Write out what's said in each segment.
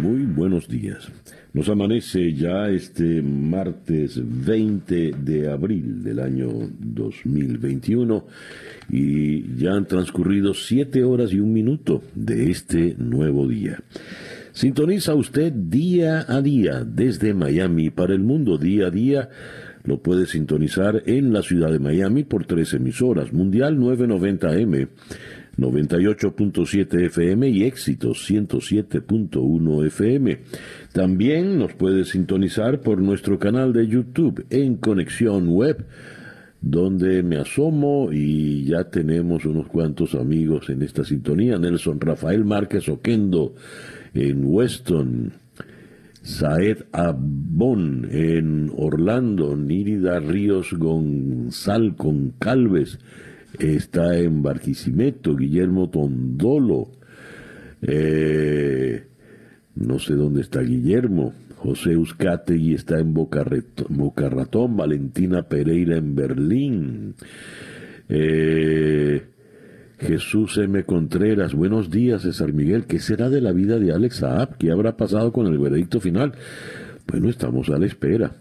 Muy buenos días. Nos amanece ya este martes 20 de abril del año 2021 y ya han transcurrido siete horas y un minuto de este nuevo día. Sintoniza usted día a día desde Miami para el mundo día a día. Lo puede sintonizar en la ciudad de Miami por tres emisoras, Mundial 990M 98.7 FM y Éxitos 107.1 FM. También nos puede sintonizar por nuestro canal de YouTube en Conexión Web, donde me asomo y ya tenemos unos cuantos amigos en esta sintonía. Nelson Rafael Márquez Oquendo en Weston. Saed Abón en Orlando, Nírida Ríos Gonzal con Calves, está en Barquisimeto, Guillermo Tondolo, eh, no sé dónde está Guillermo, José y está en Boca, Ratón, Valentina Pereira en Berlín, eh, Jesús M. Contreras, buenos días César Miguel, ¿qué será de la vida de Alex Saab? ¿Qué habrá pasado con el veredicto final? Bueno, estamos a la espera.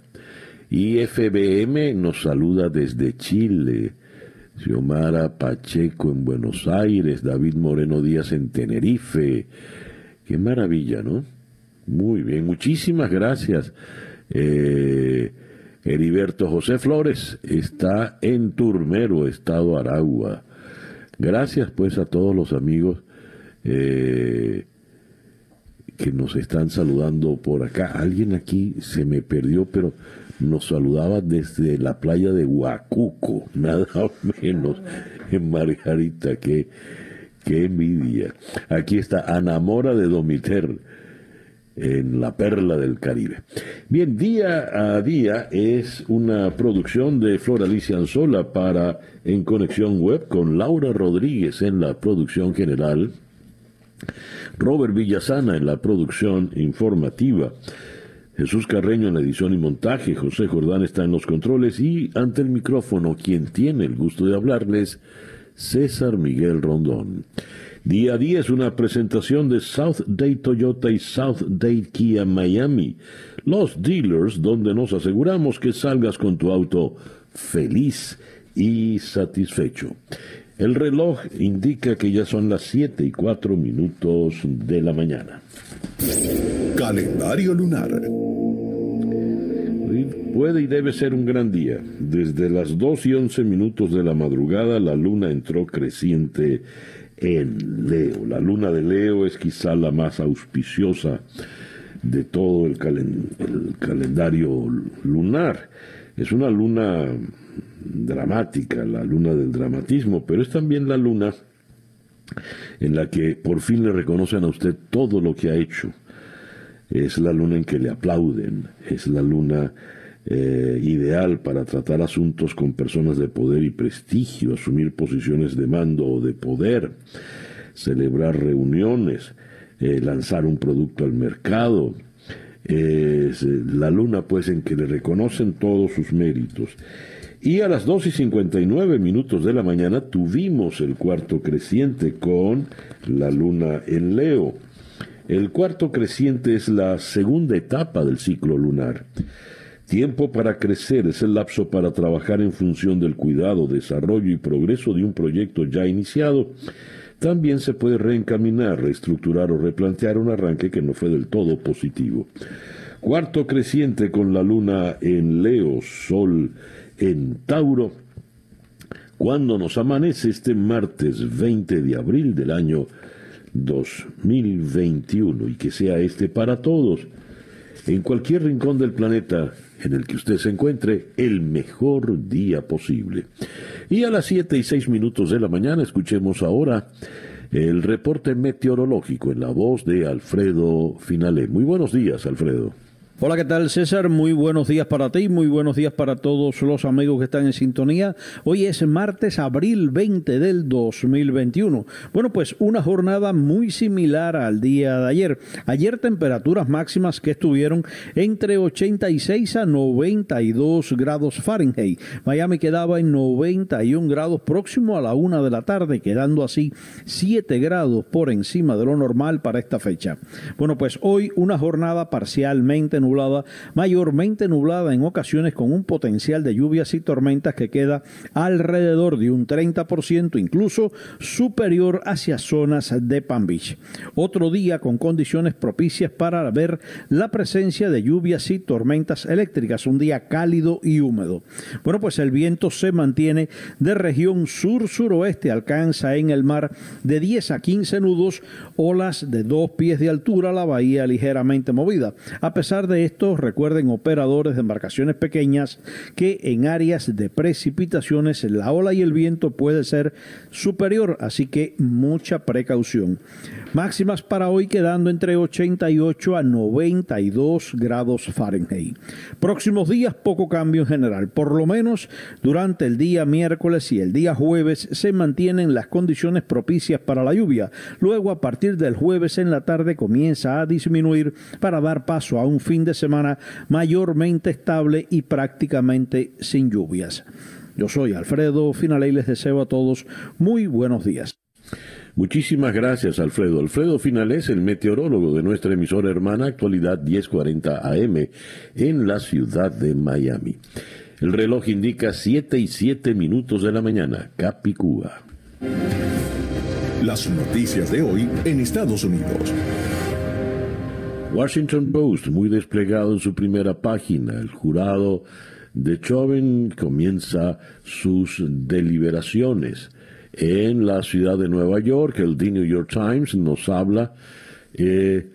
Y FBM nos saluda desde Chile. Xiomara Pacheco en Buenos Aires, David Moreno Díaz en Tenerife. Qué maravilla, ¿no? Muy bien, muchísimas gracias. Eh, Heriberto José Flores está en Turmero, Estado Aragua. Gracias pues a todos los amigos eh, que nos están saludando por acá. Alguien aquí se me perdió, pero nos saludaba desde la playa de Huacuco, nada menos, en Margarita, qué, qué envidia. Aquí está Anamora de Domiter, en la perla del Caribe. Bien, día a día es una producción de Flor Alicia Anzola para En Conexión Web con Laura Rodríguez en la producción general, Robert Villasana en la producción informativa, Jesús Carreño en la edición y montaje, José Jordán está en los controles y ante el micrófono quien tiene el gusto de hablarles, César Miguel Rondón. Día a día es una presentación de South Day Toyota y South Day Kia Miami, los dealers donde nos aseguramos que salgas con tu auto feliz y satisfecho. El reloj indica que ya son las 7 y 4 minutos de la mañana. Calendario lunar. Puede y debe ser un gran día. Desde las 2 y 11 minutos de la madrugada la luna entró creciente en Leo. La luna de Leo es quizá la más auspiciosa de todo el, el calendario lunar. Es una luna dramática, la luna del dramatismo, pero es también la luna en la que por fin le reconocen a usted todo lo que ha hecho. Es la luna en que le aplauden, es la luna eh, ideal para tratar asuntos con personas de poder y prestigio, asumir posiciones de mando o de poder, celebrar reuniones, eh, lanzar un producto al mercado. Eh, la luna pues en que le reconocen todos sus méritos. Y a las 2 y 59 minutos de la mañana tuvimos el cuarto creciente con la luna en Leo. El cuarto creciente es la segunda etapa del ciclo lunar. Tiempo para crecer es el lapso para trabajar en función del cuidado, desarrollo y progreso de un proyecto ya iniciado. También se puede reencaminar, reestructurar o replantear un arranque que no fue del todo positivo. Cuarto creciente con la luna en Leo, Sol en Tauro, cuando nos amanece este martes 20 de abril del año 2021 y que sea este para todos, en cualquier rincón del planeta en el que usted se encuentre, el mejor día posible. Y a las 7 y 6 minutos de la mañana escuchemos ahora el reporte meteorológico en la voz de Alfredo Finale. Muy buenos días, Alfredo. Hola, ¿qué tal César? Muy buenos días para ti, muy buenos días para todos los amigos que están en sintonía. Hoy es martes, abril 20 del 2021. Bueno, pues una jornada muy similar al día de ayer. Ayer temperaturas máximas que estuvieron entre 86 a 92 grados Fahrenheit. Miami quedaba en 91 grados próximo a la una de la tarde, quedando así 7 grados por encima de lo normal para esta fecha. Bueno, pues hoy una jornada parcialmente nublada, mayormente nublada en ocasiones con un potencial de lluvias y tormentas que queda alrededor de un 30%, incluso superior hacia zonas de Palm Beach. Otro día con condiciones propicias para ver la presencia de lluvias y tormentas eléctricas, un día cálido y húmedo. Bueno, pues el viento se mantiene de región sur-suroeste, alcanza en el mar de 10 a 15 nudos, olas de dos pies de altura, la bahía ligeramente movida. A pesar de esto, recuerden operadores de embarcaciones pequeñas que en áreas de precipitaciones la ola y el viento puede ser superior, así que mucha precaución. Máximas para hoy quedando entre 88 a 92 grados Fahrenheit. Próximos días poco cambio en general, por lo menos durante el día miércoles y el día jueves se mantienen las condiciones propicias para la lluvia. Luego a partir del jueves en la tarde comienza a disminuir para dar paso a un fin de semana mayormente estable y prácticamente sin lluvias. Yo soy Alfredo Finale y les deseo a todos muy buenos días. Muchísimas gracias, Alfredo. Alfredo Finales, el meteorólogo de nuestra emisora hermana Actualidad 1040 AM en la ciudad de Miami. El reloj indica 7 y 7 minutos de la mañana, Capicúa. Las noticias de hoy en Estados Unidos. Washington Post, muy desplegado en su primera página, el jurado de Chauvin comienza sus deliberaciones. En la ciudad de Nueva York, el The New York Times nos habla eh,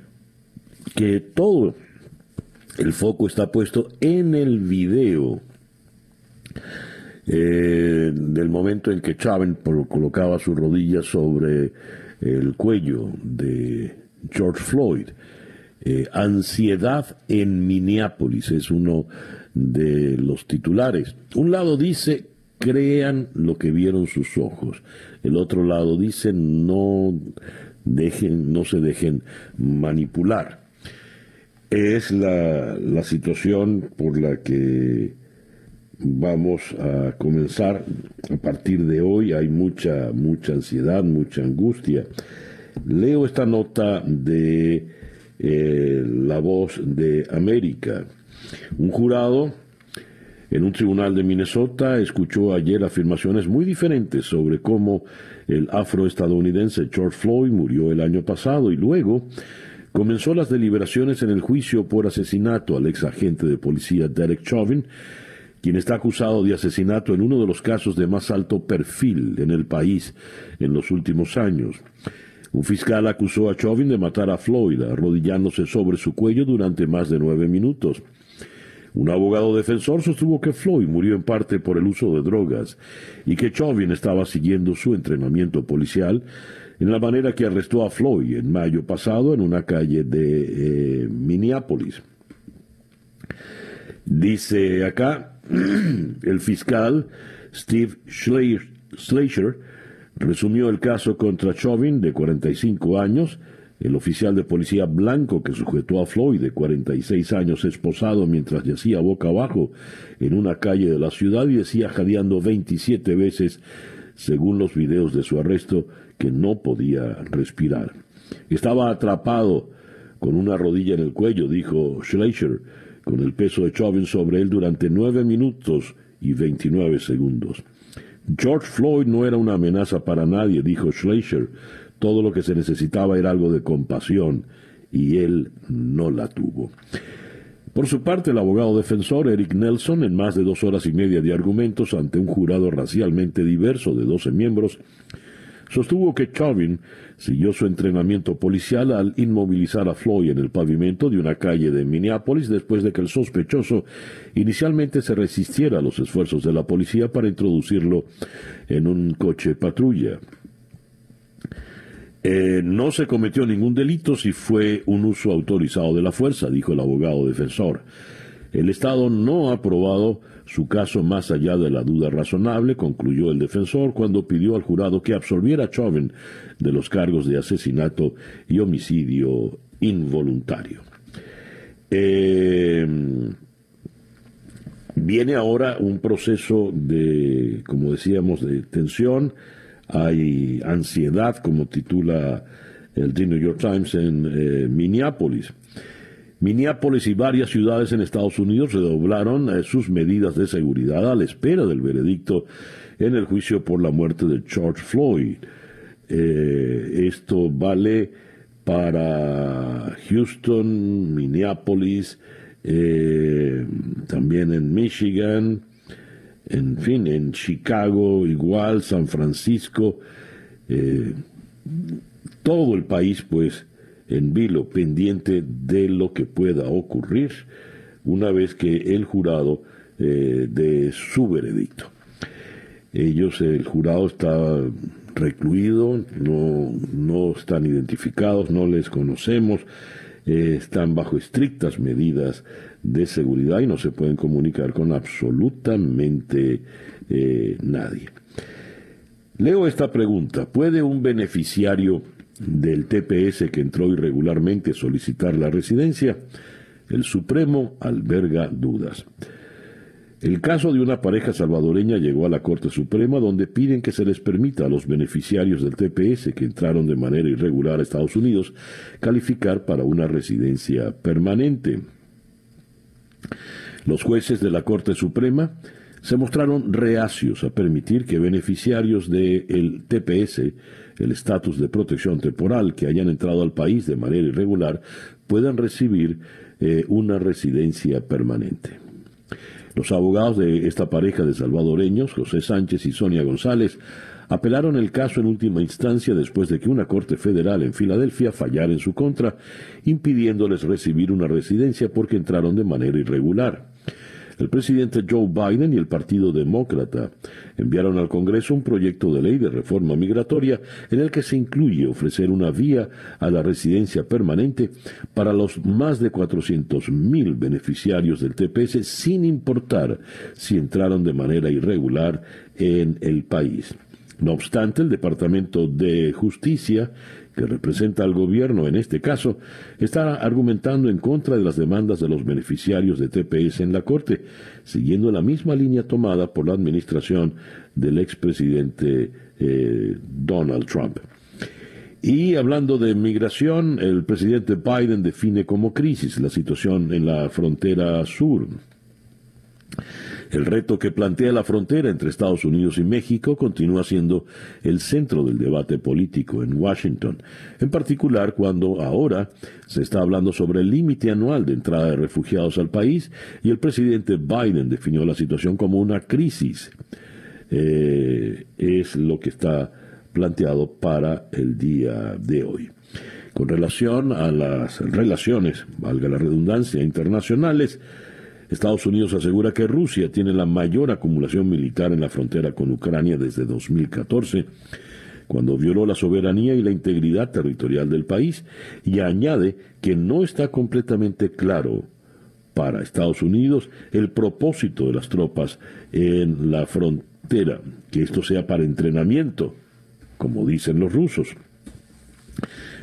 que todo el foco está puesto en el video eh, del momento en que Chauvin colocaba sus rodillas sobre el cuello de George Floyd. Eh, ansiedad en Minneapolis es uno de los titulares. Un lado dice, crean lo que vieron sus ojos. El otro lado dice, no dejen, no se dejen manipular. Es la, la situación por la que vamos a comenzar a partir de hoy. Hay mucha, mucha ansiedad, mucha angustia. Leo esta nota de eh, la voz de América. Un jurado en un tribunal de Minnesota escuchó ayer afirmaciones muy diferentes sobre cómo el afroestadounidense George Floyd murió el año pasado y luego comenzó las deliberaciones en el juicio por asesinato al ex agente de policía Derek Chauvin, quien está acusado de asesinato en uno de los casos de más alto perfil en el país en los últimos años. Un fiscal acusó a Chauvin de matar a Floyd arrodillándose sobre su cuello durante más de nueve minutos. Un abogado defensor sostuvo que Floyd murió en parte por el uso de drogas y que Chauvin estaba siguiendo su entrenamiento policial en la manera que arrestó a Floyd en mayo pasado en una calle de eh, Minneapolis. Dice acá el fiscal Steve Schleicher resumió el caso contra Chauvin, de 45 años, el oficial de policía blanco que sujetó a Floyd, de 46 años, esposado mientras yacía boca abajo en una calle de la ciudad y decía jadeando 27 veces, según los videos de su arresto, que no podía respirar. Estaba atrapado con una rodilla en el cuello, dijo Schleicher, con el peso de Chauvin sobre él durante nueve minutos y 29 segundos. George Floyd no era una amenaza para nadie, dijo Schleicher. Todo lo que se necesitaba era algo de compasión y él no la tuvo. Por su parte, el abogado defensor Eric Nelson, en más de dos horas y media de argumentos ante un jurado racialmente diverso de 12 miembros, sostuvo que Chauvin siguió su entrenamiento policial al inmovilizar a Floyd en el pavimento de una calle de Minneapolis después de que el sospechoso inicialmente se resistiera a los esfuerzos de la policía para introducirlo en un coche patrulla. Eh, no se cometió ningún delito si fue un uso autorizado de la fuerza, dijo el abogado defensor. El Estado no ha probado su caso más allá de la duda razonable, concluyó el defensor cuando pidió al jurado que absolviera a Chauvin de los cargos de asesinato y homicidio involuntario. Eh, viene ahora un proceso de, como decíamos, de tensión, hay ansiedad, como titula el The New York Times en eh, Minneapolis. Minneapolis y varias ciudades en Estados Unidos redoblaron eh, sus medidas de seguridad a la espera del veredicto en el juicio por la muerte de George Floyd. Eh, esto vale para Houston, Minneapolis, eh, también en Michigan, en fin, en Chicago igual, San Francisco, todo el país pues en vilo, pendiente de lo que pueda ocurrir una vez que el jurado eh, de su veredicto. Ellos, el jurado está recluido, no, no están identificados, no les conocemos, eh, están bajo estrictas medidas de seguridad y no se pueden comunicar con absolutamente eh, nadie. Leo esta pregunta, ¿puede un beneficiario del TPS que entró irregularmente a solicitar la residencia, el Supremo alberga dudas. El caso de una pareja salvadoreña llegó a la Corte Suprema donde piden que se les permita a los beneficiarios del TPS que entraron de manera irregular a Estados Unidos calificar para una residencia permanente. Los jueces de la Corte Suprema se mostraron reacios a permitir que beneficiarios del TPS el estatus de protección temporal que hayan entrado al país de manera irregular puedan recibir eh, una residencia permanente. Los abogados de esta pareja de salvadoreños, José Sánchez y Sonia González, apelaron el caso en última instancia después de que una corte federal en Filadelfia fallara en su contra, impidiéndoles recibir una residencia porque entraron de manera irregular. El presidente Joe Biden y el Partido Demócrata enviaron al Congreso un proyecto de ley de reforma migratoria en el que se incluye ofrecer una vía a la residencia permanente para los más de 400.000 beneficiarios del TPS sin importar si entraron de manera irregular en el país. No obstante, el Departamento de Justicia que representa al gobierno en este caso, está argumentando en contra de las demandas de los beneficiarios de TPS en la Corte, siguiendo la misma línea tomada por la administración del expresidente eh, Donald Trump. Y hablando de migración, el presidente Biden define como crisis la situación en la frontera sur. El reto que plantea la frontera entre Estados Unidos y México continúa siendo el centro del debate político en Washington, en particular cuando ahora se está hablando sobre el límite anual de entrada de refugiados al país y el presidente Biden definió la situación como una crisis. Eh, es lo que está planteado para el día de hoy. Con relación a las relaciones, valga la redundancia, internacionales, Estados Unidos asegura que Rusia tiene la mayor acumulación militar en la frontera con Ucrania desde 2014, cuando violó la soberanía y la integridad territorial del país, y añade que no está completamente claro para Estados Unidos el propósito de las tropas en la frontera, que esto sea para entrenamiento, como dicen los rusos.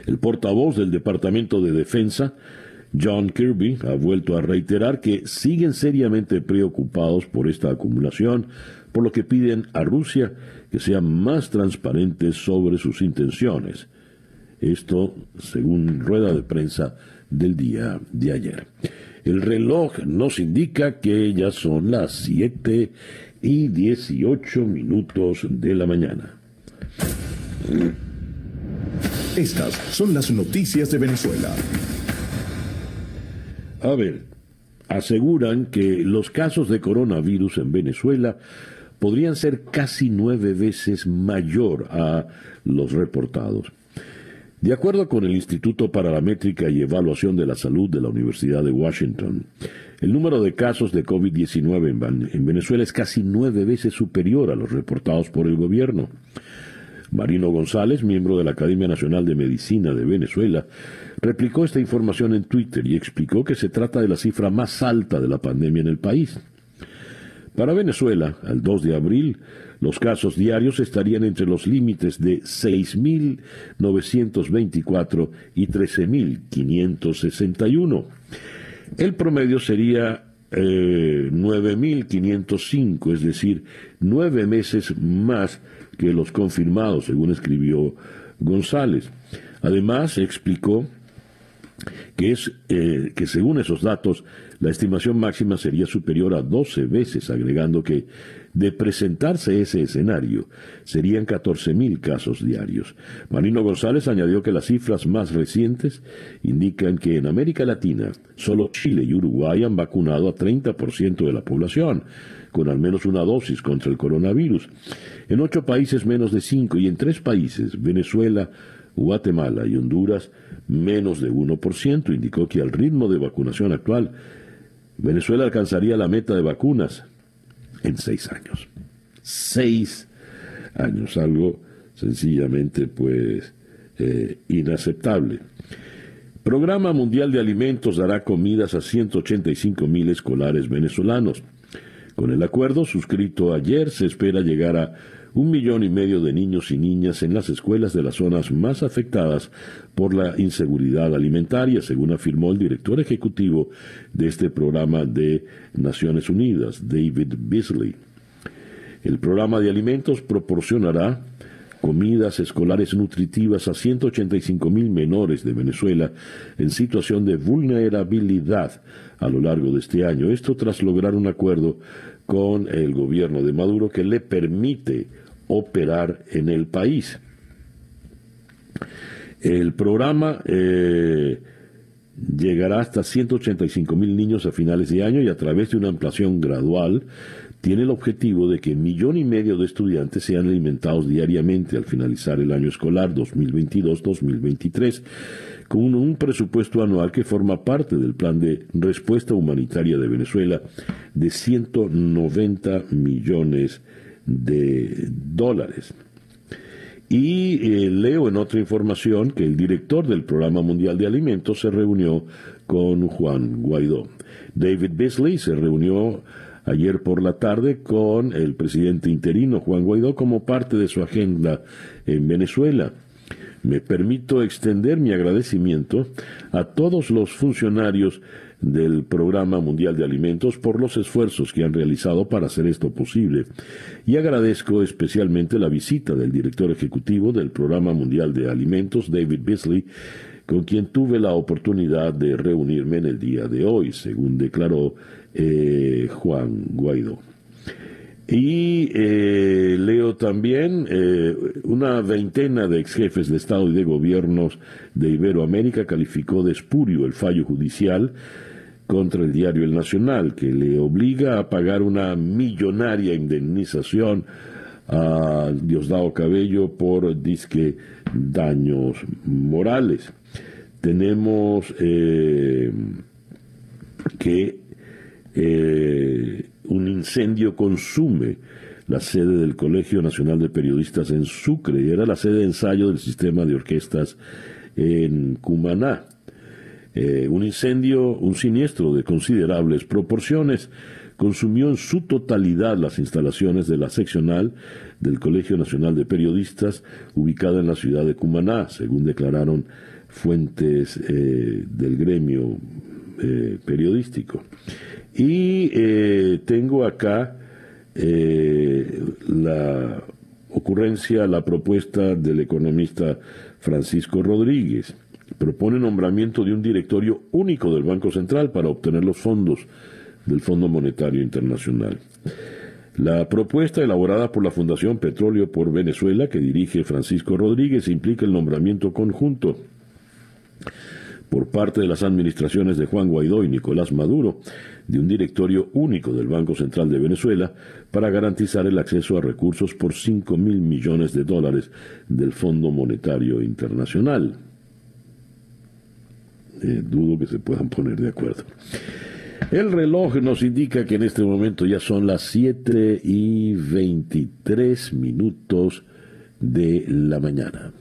El portavoz del Departamento de Defensa John Kirby ha vuelto a reiterar que siguen seriamente preocupados por esta acumulación, por lo que piden a Rusia que sea más transparente sobre sus intenciones. Esto según rueda de prensa del día de ayer. El reloj nos indica que ya son las 7 y 18 minutos de la mañana. Estas son las noticias de Venezuela. A ver, aseguran que los casos de coronavirus en Venezuela podrían ser casi nueve veces mayor a los reportados. De acuerdo con el Instituto para la Métrica y Evaluación de la Salud de la Universidad de Washington, el número de casos de COVID-19 en Venezuela es casi nueve veces superior a los reportados por el gobierno. Marino González, miembro de la Academia Nacional de Medicina de Venezuela, replicó esta información en Twitter y explicó que se trata de la cifra más alta de la pandemia en el país. Para Venezuela, al 2 de abril, los casos diarios estarían entre los límites de 6.924 y 13.561. El promedio sería 9.505, eh, es decir, nueve meses más que los confirmados, según escribió González. Además, explicó que es eh, que según esos datos la estimación máxima sería superior a 12 veces, agregando que de presentarse ese escenario serían 14.000 casos diarios. Marino González añadió que las cifras más recientes indican que en América Latina solo Chile y Uruguay han vacunado a 30% de la población con al menos una dosis contra el coronavirus. En ocho países menos de cinco y en tres países, Venezuela, Guatemala y Honduras, menos de 1%, indicó que al ritmo de vacunación actual, Venezuela alcanzaría la meta de vacunas en seis años. Seis años, algo sencillamente pues eh, inaceptable. Programa Mundial de Alimentos dará comidas a 185 mil escolares venezolanos. Con el acuerdo suscrito ayer se espera llegar a un millón y medio de niños y niñas en las escuelas de las zonas más afectadas por la inseguridad alimentaria, según afirmó el director ejecutivo de este programa de Naciones Unidas, David Beasley. El programa de alimentos proporcionará comidas escolares nutritivas a 185 mil menores de Venezuela en situación de vulnerabilidad a lo largo de este año. Esto tras lograr un acuerdo con el gobierno de Maduro que le permite operar en el país. El programa eh, llegará hasta 185 mil niños a finales de año y a través de una ampliación gradual tiene el objetivo de que un millón y medio de estudiantes sean alimentados diariamente al finalizar el año escolar 2022-2023 con un presupuesto anual que forma parte del plan de respuesta humanitaria de Venezuela de 190 millones de dólares. Y eh, leo en otra información que el director del Programa Mundial de Alimentos se reunió con Juan Guaidó. David Beasley se reunió ayer por la tarde con el presidente interino Juan Guaidó como parte de su agenda en Venezuela. Me permito extender mi agradecimiento a todos los funcionarios del Programa Mundial de Alimentos por los esfuerzos que han realizado para hacer esto posible. Y agradezco especialmente la visita del director ejecutivo del Programa Mundial de Alimentos, David Beasley, con quien tuve la oportunidad de reunirme en el día de hoy, según declaró eh, Juan Guaidó. Y eh, leo también eh, una veintena de ex jefes de Estado y de gobiernos de Iberoamérica calificó de espurio el fallo judicial contra el diario El Nacional, que le obliga a pagar una millonaria indemnización a Diosdado Cabello por disque daños morales. Tenemos que un incendio consume la sede del Colegio Nacional de Periodistas en Sucre y era la sede de ensayo del sistema de orquestas en Cumaná. Eh, un incendio, un siniestro de considerables proporciones, consumió en su totalidad las instalaciones de la seccional del Colegio Nacional de Periodistas ubicada en la ciudad de Cumaná, según declararon fuentes eh, del gremio eh, periodístico. Y eh, tengo acá eh, la ocurrencia, la propuesta del economista Francisco Rodríguez. Propone nombramiento de un directorio único del Banco Central para obtener los fondos del Fondo Monetario Internacional. La propuesta elaborada por la Fundación Petróleo por Venezuela, que dirige Francisco Rodríguez, implica el nombramiento conjunto por parte de las administraciones de Juan Guaidó y Nicolás Maduro de un directorio único del Banco Central de Venezuela para garantizar el acceso a recursos por 5 mil millones de dólares del Fondo Monetario Internacional. Eh, dudo que se puedan poner de acuerdo. El reloj nos indica que en este momento ya son las 7 y 23 minutos de la mañana.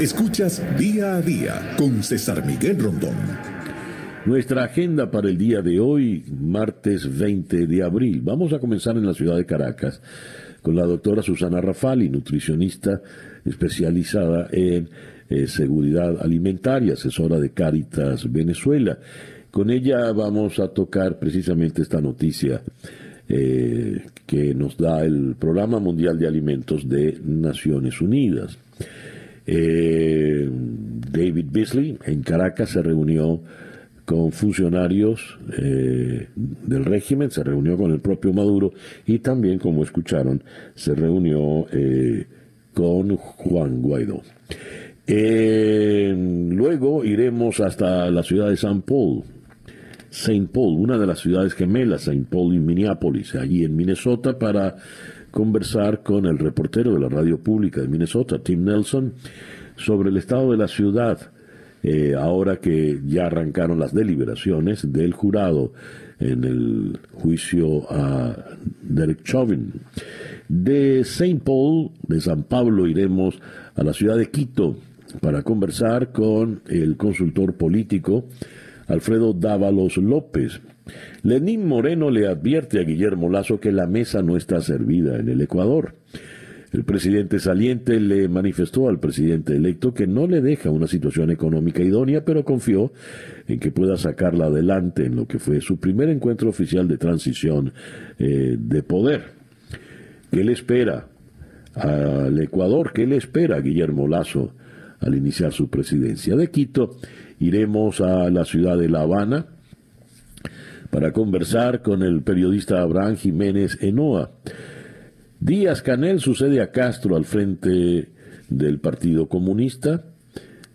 Escuchas día a día con César Miguel Rondón. Nuestra agenda para el día de hoy, martes 20 de abril. Vamos a comenzar en la ciudad de Caracas con la doctora Susana Rafali, nutricionista especializada en eh, seguridad alimentaria, asesora de Cáritas Venezuela. Con ella vamos a tocar precisamente esta noticia eh, que nos da el Programa Mundial de Alimentos de Naciones Unidas. Eh, David Beasley en Caracas se reunió con funcionarios del régimen, se reunió con el propio Maduro y también, como escucharon, se reunió con Juan Guaidó. Eh, luego iremos hasta la ciudad de San Paul, Saint Paul, una de las ciudades gemelas, Saint Paul y Minneapolis, allí en Minnesota, para conversar con el reportero de la radio pública de Minnesota, Tim Nelson, sobre el estado de la ciudad, eh, ahora que ya arrancaron las deliberaciones del jurado en el juicio a Derek Chauvin. De Saint Paul, de San Pablo, iremos a la ciudad de Quito, para conversar con el consultor político Alfredo Dávalos López. Lenín Moreno le advierte a Guillermo Lazo que la mesa no está servida en el Ecuador. El presidente saliente le manifestó al presidente electo que no le deja una situación económica idónea, pero confió en que pueda sacarla adelante en lo que fue su primer encuentro oficial de transición eh, de poder. ¿Qué le espera al Ecuador? ¿Qué le espera a Guillermo Lazo? al iniciar su presidencia. De Quito iremos a la ciudad de La Habana para conversar con el periodista Abraham Jiménez Enoa. Díaz Canel sucede a Castro al frente del Partido Comunista.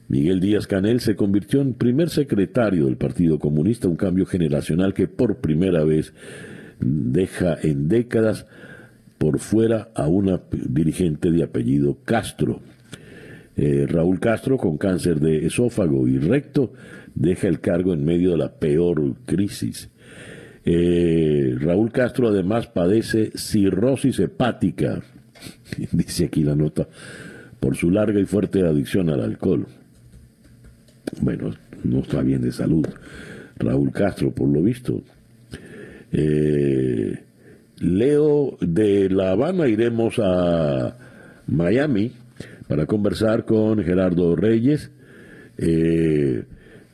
Miguel Díaz Canel se convirtió en primer secretario del Partido Comunista, un cambio generacional que por primera vez deja en décadas por fuera a una dirigente de apellido Castro. Eh, Raúl Castro, con cáncer de esófago y recto, deja el cargo en medio de la peor crisis. Eh, Raúl Castro además padece cirrosis hepática, dice aquí la nota, por su larga y fuerte adicción al alcohol. Bueno, no está bien de salud. Raúl Castro, por lo visto. Eh, Leo de La Habana iremos a Miami para conversar con Gerardo Reyes, eh,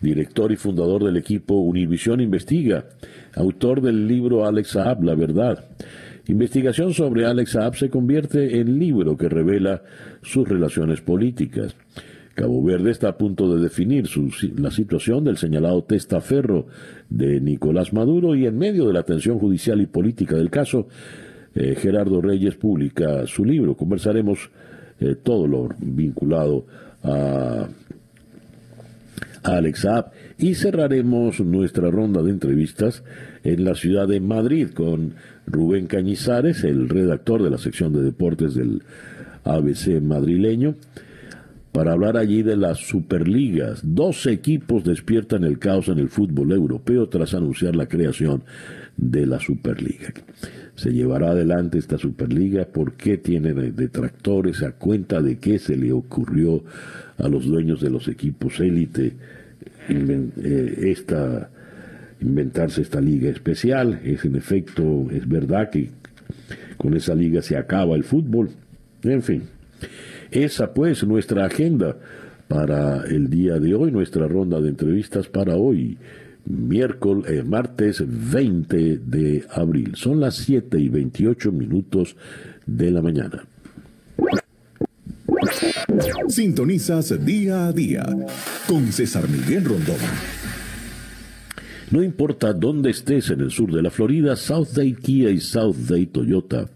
director y fundador del equipo Univisión Investiga, autor del libro Alex Saab, La Verdad. Investigación sobre Alex Saab se convierte en libro que revela sus relaciones políticas. Cabo Verde está a punto de definir la situación del señalado testaferro de Nicolás Maduro y en medio de la tensión judicial y política del caso, eh, Gerardo Reyes publica su libro. Conversaremos eh, todo lo vinculado a, Alex Saab. Y cerraremos nuestra ronda de entrevistas en la ciudad de Madrid con Rubén Cañizares, el redactor de la sección de deportes del ABC madrileño, para hablar allí de las Superligas. Dos equipos despiertan el caos en el fútbol europeo tras anunciar la creación de la Superliga se llevará adelante esta Superliga, por qué tiene detractores, a cuenta de qué se le ocurrió a los dueños de los equipos élite eh, inventarse esta liga especial. Es en efecto, es verdad que con esa liga se acaba el fútbol. En fin, esa pues nuestra agenda para el día de hoy, nuestra ronda de entrevistas para hoy miércoles, eh, martes 20 de abril. Son las 7 y 28 minutos de la mañana. Sintonizas día a día con César Miguel Rondón. No importa dónde estés en el sur de la Florida, South Day Kia y South Day Toyota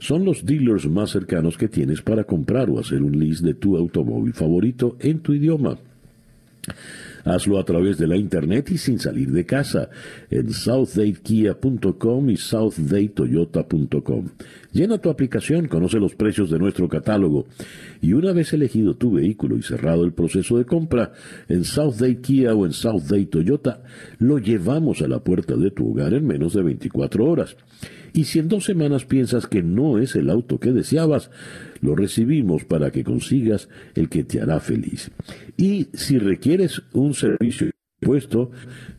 son los dealers más cercanos que tienes para comprar o hacer un lease de tu automóvil favorito en tu idioma. Hazlo a través de la internet y sin salir de casa en southdaykia.com y southdaytoyota.com. Llena tu aplicación, conoce los precios de nuestro catálogo y una vez elegido tu vehículo y cerrado el proceso de compra en Southday Kia o en Southday Toyota, lo llevamos a la puerta de tu hogar en menos de 24 horas. Y si en dos semanas piensas que no es el auto que deseabas, lo recibimos para que consigas el que te hará feliz. Y si requieres un servicio puesto,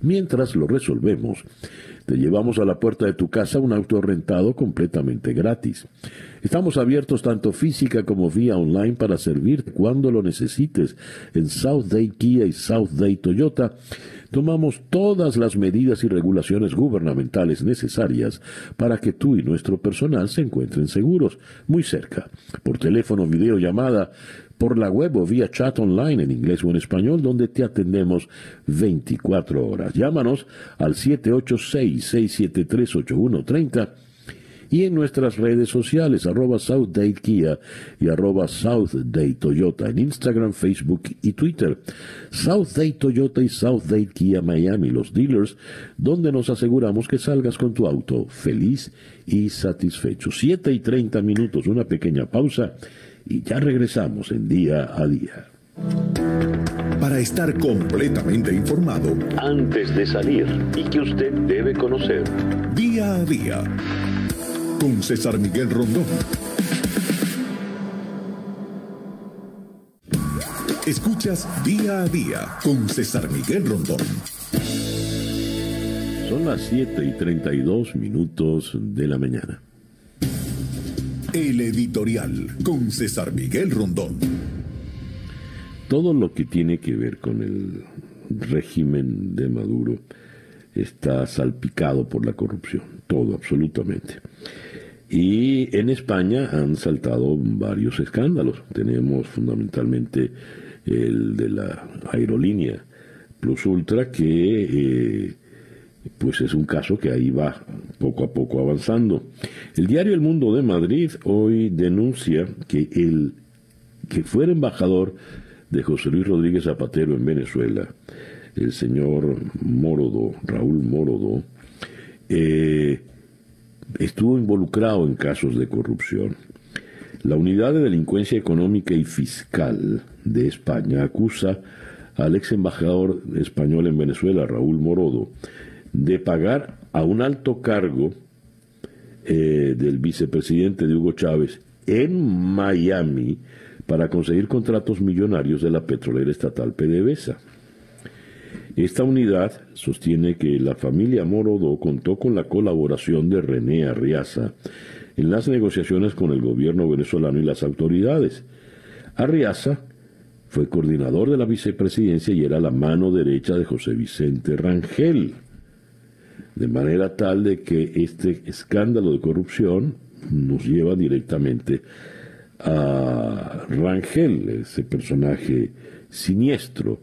mientras lo resolvemos, te llevamos a la puerta de tu casa un auto rentado completamente gratis. Estamos abiertos tanto física como vía online para servir cuando lo necesites. En South Day Kia y South Day Toyota tomamos todas las medidas y regulaciones gubernamentales necesarias para que tú y nuestro personal se encuentren seguros, muy cerca, por teléfono, videollamada, por la web o vía chat online en inglés o en español, donde te atendemos 24 horas. Llámanos al 786-673-8130 y en nuestras redes sociales, arroba Kia y arroba Toyota en Instagram, Facebook y Twitter. Day Toyota y Day Kia Miami, los dealers, donde nos aseguramos que salgas con tu auto feliz y satisfecho. 7 y 30 minutos, una pequeña pausa y ya regresamos en día a día. Para estar completamente informado antes de salir y que usted debe conocer día a día con César Miguel Rondón. Escuchas día a día con César Miguel Rondón. Son las 7 y 32 minutos de la mañana. El editorial con César Miguel Rondón. Todo lo que tiene que ver con el régimen de Maduro está salpicado por la corrupción, todo absolutamente. Y en España han saltado varios escándalos. Tenemos fundamentalmente el de la aerolínea Plus Ultra, que eh, pues es un caso que ahí va poco a poco avanzando. El diario El Mundo de Madrid hoy denuncia que el que fuera embajador de José Luis Rodríguez Zapatero en Venezuela, el señor Morodo, Raúl Morodo, eh, estuvo involucrado en casos de corrupción. La Unidad de Delincuencia Económica y Fiscal de España acusa al ex embajador español en Venezuela, Raúl Morodo, de pagar a un alto cargo eh, del vicepresidente de Hugo Chávez en Miami para conseguir contratos millonarios de la petrolera estatal PDVSA. Esta unidad sostiene que la familia Morodo contó con la colaboración de René Arriaza en las negociaciones con el gobierno venezolano y las autoridades. Arriaza fue coordinador de la vicepresidencia y era la mano derecha de José Vicente Rangel de manera tal de que este escándalo de corrupción nos lleva directamente a Rangel, ese personaje siniestro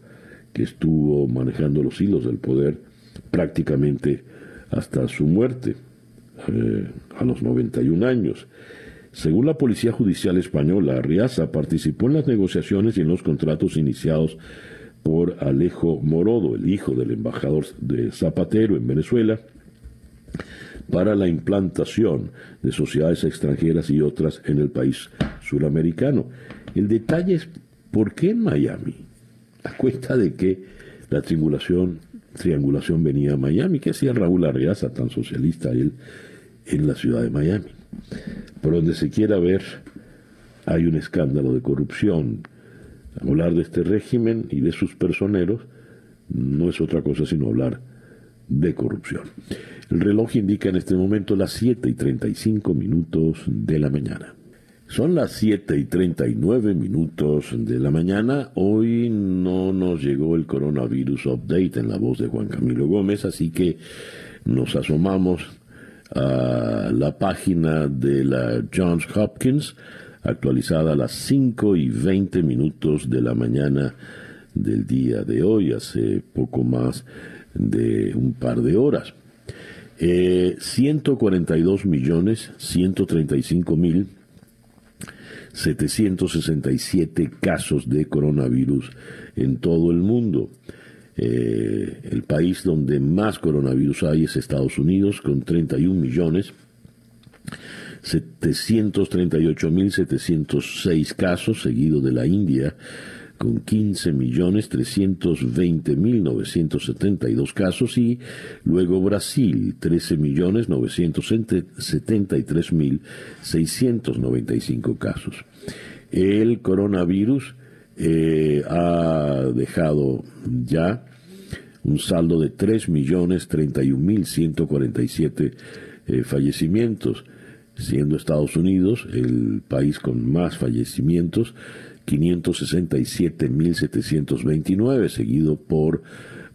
que estuvo manejando los hilos del poder prácticamente hasta su muerte eh, a los 91 años. Según la Policía Judicial Española, Arriaza participó en las negociaciones y en los contratos iniciados por Alejo Morodo, el hijo del embajador de Zapatero en Venezuela, para la implantación de sociedades extranjeras y otras en el país suramericano. El detalle es por qué en Miami, a cuenta de que la triangulación, triangulación venía a Miami, que hacía Raúl Arriaza, tan socialista él, en la ciudad de Miami. Por donde se quiera ver, hay un escándalo de corrupción, Hablar de este régimen y de sus personeros no es otra cosa sino hablar de corrupción. El reloj indica en este momento las 7 y 35 minutos de la mañana. Son las 7 y 39 minutos de la mañana. Hoy no nos llegó el coronavirus update en la voz de Juan Camilo Gómez, así que nos asomamos a la página de la Johns Hopkins actualizada a las 5 y 20 minutos de la mañana del día de hoy, hace poco más de un par de horas. 142 eh, millones 135 mil 767 casos de coronavirus en todo el mundo. Eh, el país donde más coronavirus hay es Estados Unidos, con 31 millones 738.706 casos, seguido de la India con 15.320.972 casos y luego Brasil 13.973.695 casos. El coronavirus eh, ha dejado ya un saldo de 3.031.147 eh, fallecimientos, siendo Estados Unidos el país con más fallecimientos, 567.729, seguido por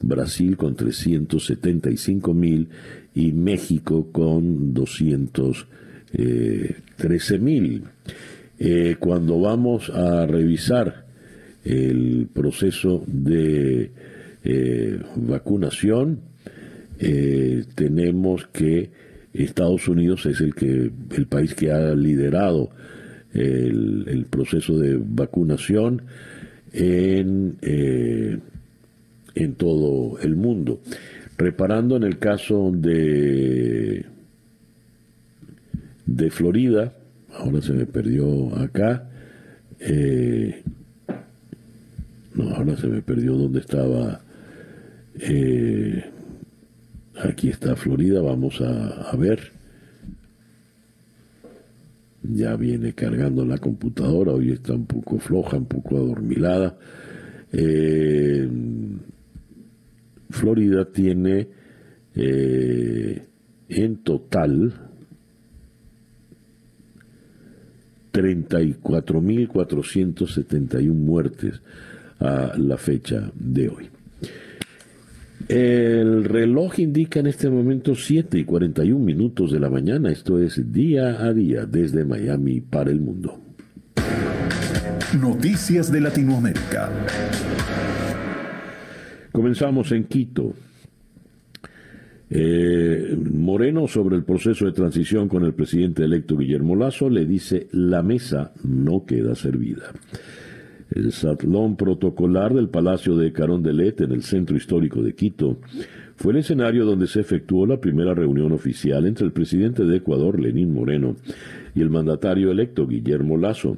Brasil con 375.000 y México con 213.000. Eh, cuando vamos a revisar el proceso de eh, vacunación, eh, tenemos que Estados Unidos es el que el país que ha liderado el, proceso de vacunación en, eh, en todo el mundo. Reparando en el caso de, de Florida, ahora se me perdió acá, no, ahora se me perdió donde estaba eh, aquí está Florida, vamos a, ver. Ya viene cargando la computadora, hoy está un poco floja, un poco adormilada. Eh, Florida tiene eh, en total 34.471 muertes a la fecha de hoy. El reloj indica en este momento 7 y 41 minutos de la mañana. Esto es día a día desde Miami para el mundo. Noticias de Latinoamérica. Comenzamos en Quito. Eh, Moreno sobre el proceso de transición con el presidente electo Guillermo Lazo le dice la mesa no queda servida. El salón protocolar del Palacio de Carondelet en el centro histórico de Quito fue el escenario donde se efectuó la primera reunión oficial entre el presidente de Ecuador, Lenín Moreno, y el mandatario electo, Guillermo Lazo.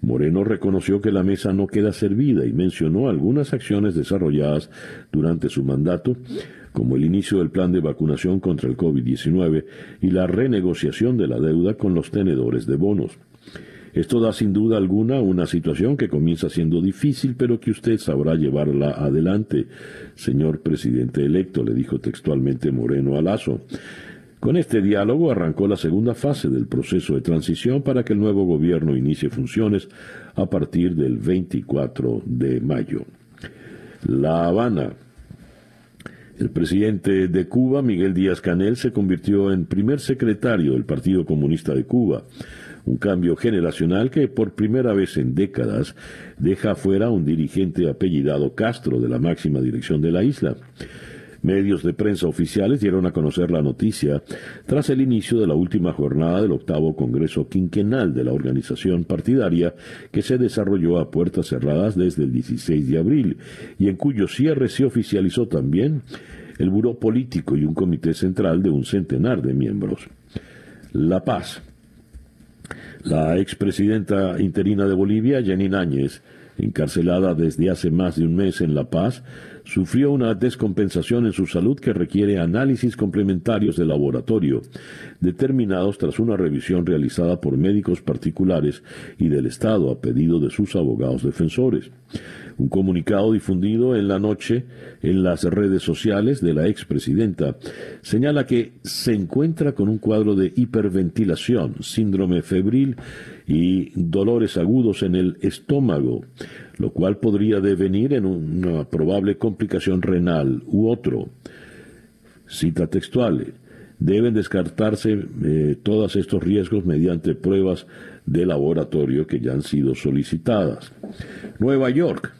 Moreno reconoció que la mesa no queda servida y mencionó algunas acciones desarrolladas durante su mandato, como el inicio del plan de vacunación contra el COVID-19 y la renegociación de la deuda con los tenedores de bonos. Esto da sin duda alguna una situación que comienza siendo difícil, pero que usted sabrá llevarla adelante, señor presidente electo, le dijo textualmente Moreno a Lazo. Con este diálogo arrancó la segunda fase del proceso de transición para que el nuevo gobierno inicie funciones a partir del 24 de mayo. La Habana. El presidente de Cuba, Miguel Díaz Canel, se convirtió en primer secretario del Partido Comunista de Cuba un cambio generacional que por primera vez en décadas deja fuera un dirigente apellidado Castro de la máxima dirección de la isla. Medios de prensa oficiales dieron a conocer la noticia tras el inicio de la última jornada del octavo Congreso Quinquenal de la organización partidaria que se desarrolló a puertas cerradas desde el 16 de abril y en cuyo cierre se oficializó también el Buró Político y un comité central de un centenar de miembros. La Paz. La expresidenta interina de Bolivia, Janine Áñez, encarcelada desde hace más de un mes en La Paz, sufrió una descompensación en su salud que requiere análisis complementarios de laboratorio, determinados tras una revisión realizada por médicos particulares y del Estado a pedido de sus abogados defensores. Un comunicado difundido en la noche en las redes sociales de la expresidenta señala que se encuentra con un cuadro de hiperventilación, síndrome febril y dolores agudos en el estómago, lo cual podría devenir en una probable complicación renal u otro. Cita textual. Deben descartarse eh, todos estos riesgos mediante pruebas de laboratorio que ya han sido solicitadas. Nueva York.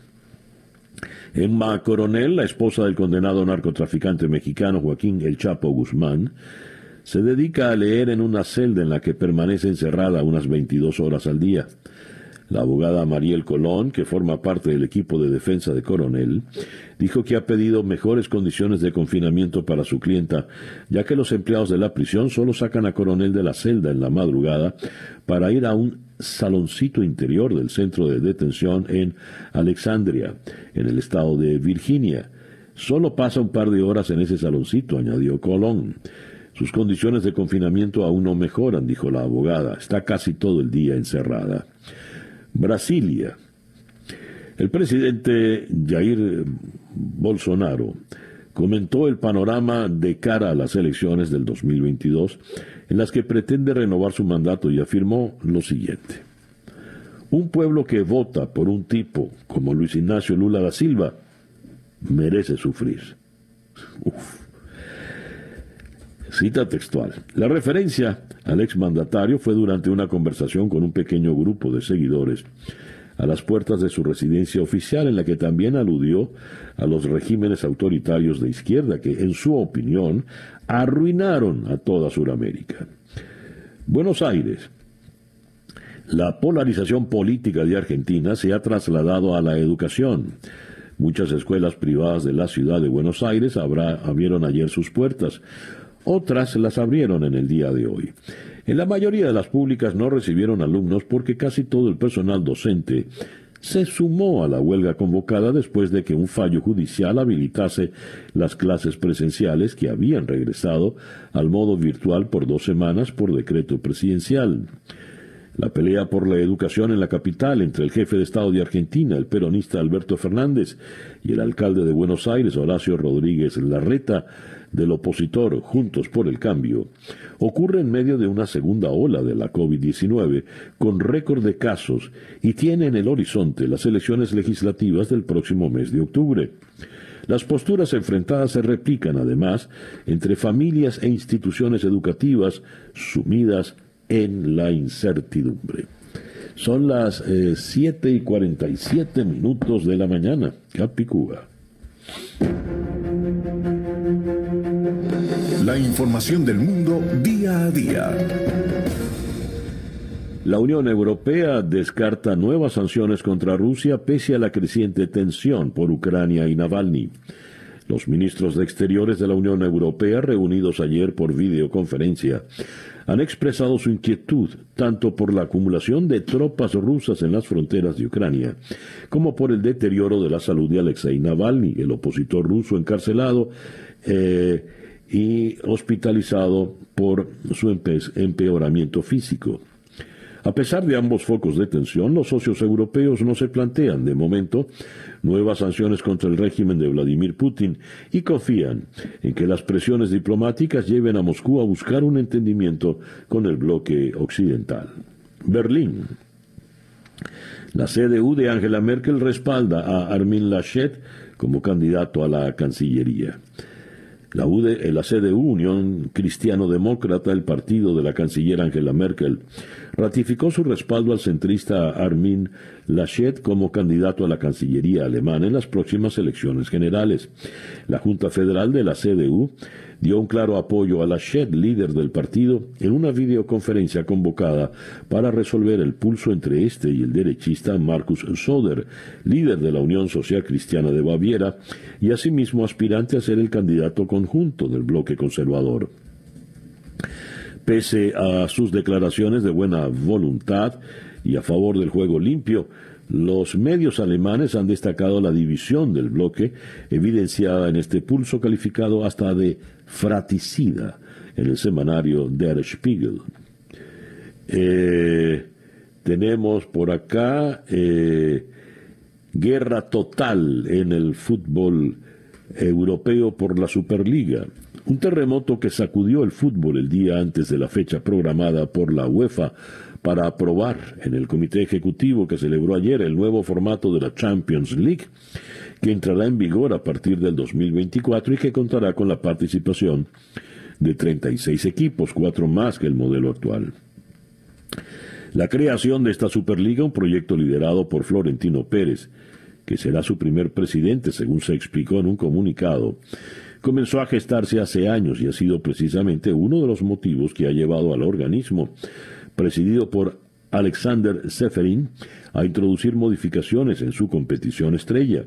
Emma Coronel, la esposa del condenado narcotraficante mexicano Joaquín El Chapo Guzmán, se dedica a leer en una celda en la que permanece encerrada unas 22 horas al día. La abogada Mariel Colón, que forma parte del equipo de defensa de Coronel, dijo que ha pedido mejores condiciones de confinamiento para su clienta, ya que los empleados de la prisión solo sacan a Coronel de la celda en la madrugada para ir a un saloncito interior del centro de detención en Alexandria, en el estado de Virginia. Solo pasa un par de horas en ese saloncito, añadió Colón. Sus condiciones de confinamiento aún no mejoran, dijo la abogada. Está casi todo el día encerrada. Brasilia. El presidente Jair Bolsonaro comentó el panorama de cara a las elecciones del 2022 en las que pretende renovar su mandato y afirmó lo siguiente. Un pueblo que vota por un tipo como Luis Ignacio Lula da Silva merece sufrir. Cita textual. La referencia al exmandatario fue durante una conversación con un pequeño grupo de seguidores a las puertas de su residencia oficial, en la que también aludió a los regímenes autoritarios de izquierda que, en su opinión, arruinaron a toda Sudamérica. Buenos Aires. La polarización política de Argentina se ha trasladado a la educación. Muchas escuelas privadas de la ciudad de Buenos Aires abrieron ayer sus puertas. Otras las abrieron en el día de hoy. En la mayoría de las públicas no recibieron alumnos porque casi todo el personal docente se sumó a la huelga convocada después de que un fallo judicial habilitase las clases presenciales que habían regresado al modo virtual por dos semanas por decreto presidencial. La pelea por la educación en la capital entre el jefe de Estado de Argentina, el peronista Alberto Fernández, y el alcalde de Buenos Aires, Horacio Rodríguez Larreta, del opositor Juntos por el Cambio, ocurre en medio de una segunda ola de la COVID-19 con récord de casos y tiene en el horizonte las elecciones legislativas del próximo mes de octubre. Las posturas enfrentadas se replican además entre familias e instituciones educativas sumidas en la incertidumbre. Son las 7 eh, y 47 minutos de la mañana. Capicúa. La información del mundo día a día. La Unión Europea descarta nuevas sanciones contra Rusia pese a la creciente tensión por Ucrania y Navalny. Los ministros de Exteriores de la Unión Europea, reunidos ayer por videoconferencia, han expresado su inquietud tanto por la acumulación de tropas rusas en las fronteras de Ucrania, como por el deterioro de la salud de Alexei Navalny, el opositor ruso encarcelado eh, y hospitalizado por su empeoramiento físico. A pesar de ambos focos de tensión, los socios europeos no se plantean, de momento, nuevas sanciones contra el régimen de Vladimir Putin y confían en que las presiones diplomáticas lleven a Moscú a buscar un entendimiento con el bloque occidental. Berlín. La CDU de Angela Merkel respalda a Armin Laschet como candidato a la Cancillería. La, UD, la CDU, Unión Cristiano Demócrata, el partido de la canciller Angela Merkel, ratificó su respaldo al centrista Armin Laschet como candidato a la Cancillería alemana en las próximas elecciones generales. La Junta Federal de la CDU dio un claro apoyo a Laschet, líder del partido, en una videoconferencia convocada para resolver el pulso entre este y el derechista Markus Söder, líder de la Unión Social Cristiana de Baviera y asimismo aspirante a ser el candidato conjunto del bloque conservador. Pese a sus declaraciones de buena voluntad y a favor del juego limpio, los medios alemanes han destacado la división del bloque, evidenciada en este pulso calificado hasta de fraticida en el semanario Der Spiegel. Eh, tenemos por acá eh, guerra total en el fútbol europeo por la Superliga. Un terremoto que sacudió el fútbol el día antes de la fecha programada por la UEFA para aprobar en el comité ejecutivo que celebró ayer el nuevo formato de la Champions League, que entrará en vigor a partir del 2024 y que contará con la participación de 36 equipos, cuatro más que el modelo actual. La creación de esta Superliga, un proyecto liderado por Florentino Pérez, que será su primer presidente, según se explicó en un comunicado, comenzó a gestarse hace años y ha sido precisamente uno de los motivos que ha llevado al organismo, presidido por Alexander Seferin, a introducir modificaciones en su competición estrella.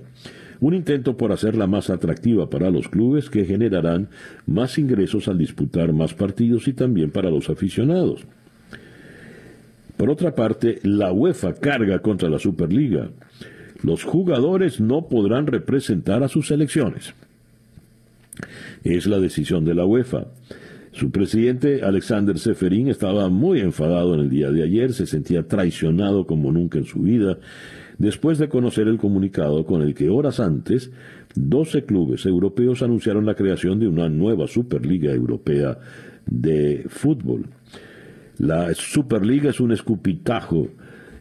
Un intento por hacerla más atractiva para los clubes que generarán más ingresos al disputar más partidos y también para los aficionados. Por otra parte, la UEFA carga contra la Superliga. Los jugadores no podrán representar a sus selecciones. Es la decisión de la UEFA. Su presidente, Alexander Seferín, estaba muy enfadado en el día de ayer, se sentía traicionado como nunca en su vida, después de conocer el comunicado con el que horas antes 12 clubes europeos anunciaron la creación de una nueva Superliga Europea de Fútbol. La Superliga es un escupitajo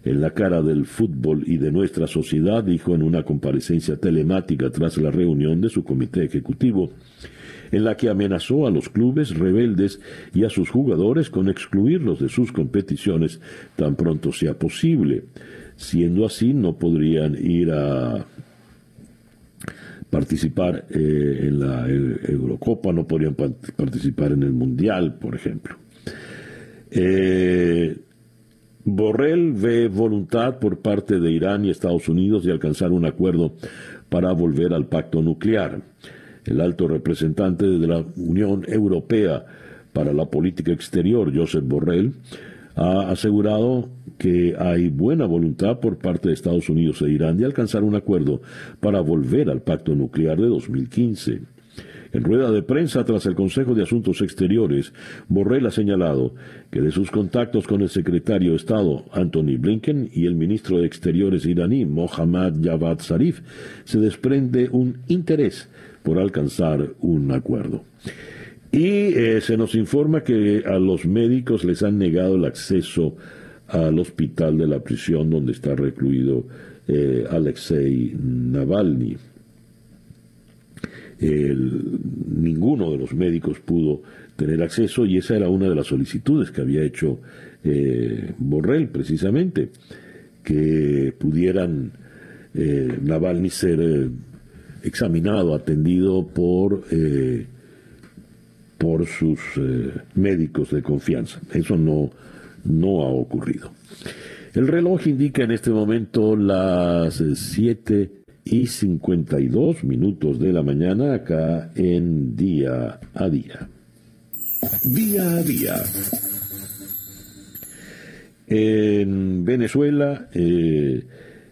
en la cara del fútbol y de nuestra sociedad, dijo en una comparecencia telemática tras la reunión de su comité ejecutivo, en la que amenazó a los clubes rebeldes y a sus jugadores con excluirlos de sus competiciones tan pronto sea posible. Siendo así, no podrían ir a participar eh, en la Eurocopa, no podrían participar en el Mundial, por ejemplo. Eh, Borrell ve voluntad por parte de Irán y Estados Unidos de alcanzar un acuerdo para volver al pacto nuclear. El alto representante de la Unión Europea para la Política Exterior, Joseph Borrell, ha asegurado que hay buena voluntad por parte de Estados Unidos e Irán de alcanzar un acuerdo para volver al pacto nuclear de 2015. En rueda de prensa tras el Consejo de Asuntos Exteriores, Borrell ha señalado que de sus contactos con el secretario de Estado Anthony Blinken y el ministro de Exteriores iraní Mohammad Javad Zarif se desprende un interés por alcanzar un acuerdo. Y eh, se nos informa que a los médicos les han negado el acceso al hospital de la prisión donde está recluido eh, Alexei Navalny ninguno de los médicos pudo tener acceso y esa era una de las solicitudes que había hecho eh, Borrell precisamente, que pudieran eh, Navalny ser eh, examinado, atendido por, por sus médicos de confianza. Eso no, no ha ocurrido. El reloj indica en este momento las siete y 52 minutos de la mañana acá en Día a Día. Día a Día. En Venezuela eh,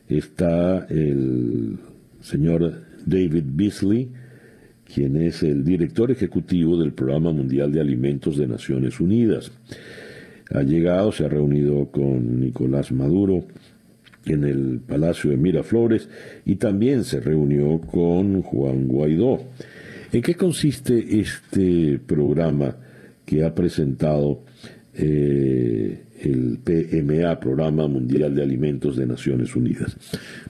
está el señor David Beasley, quien es el director ejecutivo del Programa Mundial de Alimentos de Naciones Unidas. Ha llegado, se ha reunido con Nicolás Maduro, en el Palacio de Miraflores y también se reunió con Juan Guaidó. ¿En qué consiste este programa que ha presentado eh, el PMA, Programa Mundial de Alimentos de Naciones Unidas?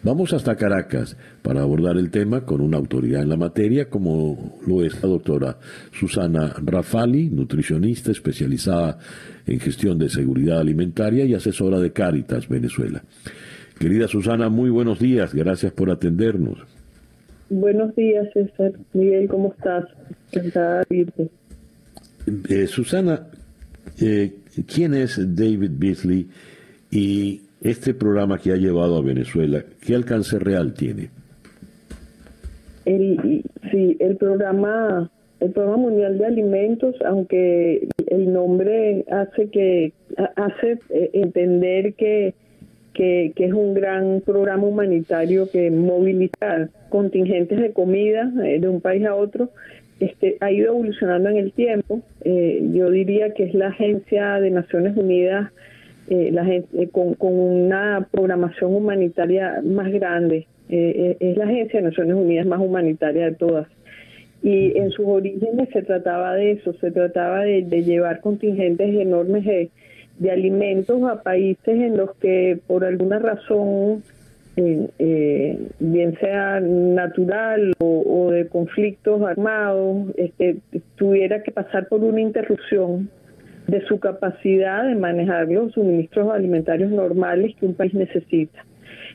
Vamos hasta Caracas para abordar el tema con una autoridad en la materia, como lo es la doctora Susana Rafali, nutricionista especializada en gestión de seguridad alimentaria y asesora de Cáritas, Venezuela. Querida Susana, muy buenos días, gracias por atendernos. Buenos días, César. Miguel, ¿cómo estás? Eh, Susana, eh, ¿quién es David Beasley y este programa que ha llevado a Venezuela, qué alcance real tiene? El, sí, el programa, el programa mundial de alimentos, aunque el nombre hace que hace eh, entender que que, es un gran programa humanitario que moviliza contingentes de comida eh, de un país a otro, este, ha ido evolucionando en el tiempo. Eh, yo diría que es la agencia de Naciones Unidas eh, la con, con, una programación humanitaria más grande. es la agencia de Naciones Unidas más humanitaria de todas. Y en sus orígenes se trataba de eso, se trataba de, de llevar contingentes enormes de de alimentos a países en los que por alguna razón, eh, eh, bien sea natural o, de conflictos armados, este, tuviera que pasar por una interrupción de su capacidad de manejar los suministros alimentarios normales que un país necesita.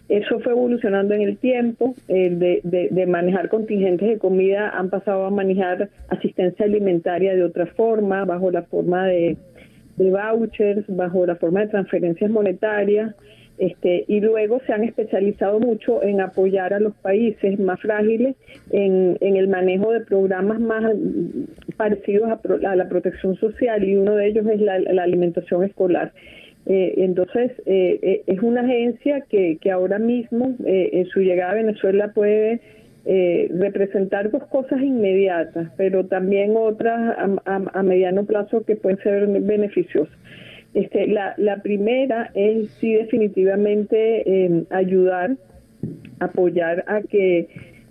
Eso fue evolucionando en el tiempo, de, de, manejar contingentes de comida han pasado a manejar asistencia alimentaria de otra forma, bajo la forma de de vouchers bajo la forma de transferencias monetarias este, y luego se han especializado mucho en apoyar a los países más frágiles en, en el manejo de programas más parecidos a, la protección social y uno de ellos es la, alimentación escolar. Eh, entonces, eh, es una agencia que, que ahora mismo, en su llegada a Venezuela, puede representar dos cosas inmediatas, pero también otras a, mediano plazo que pueden ser beneficiosas. Este, la, la primera es sí definitivamente ayudar, apoyar a que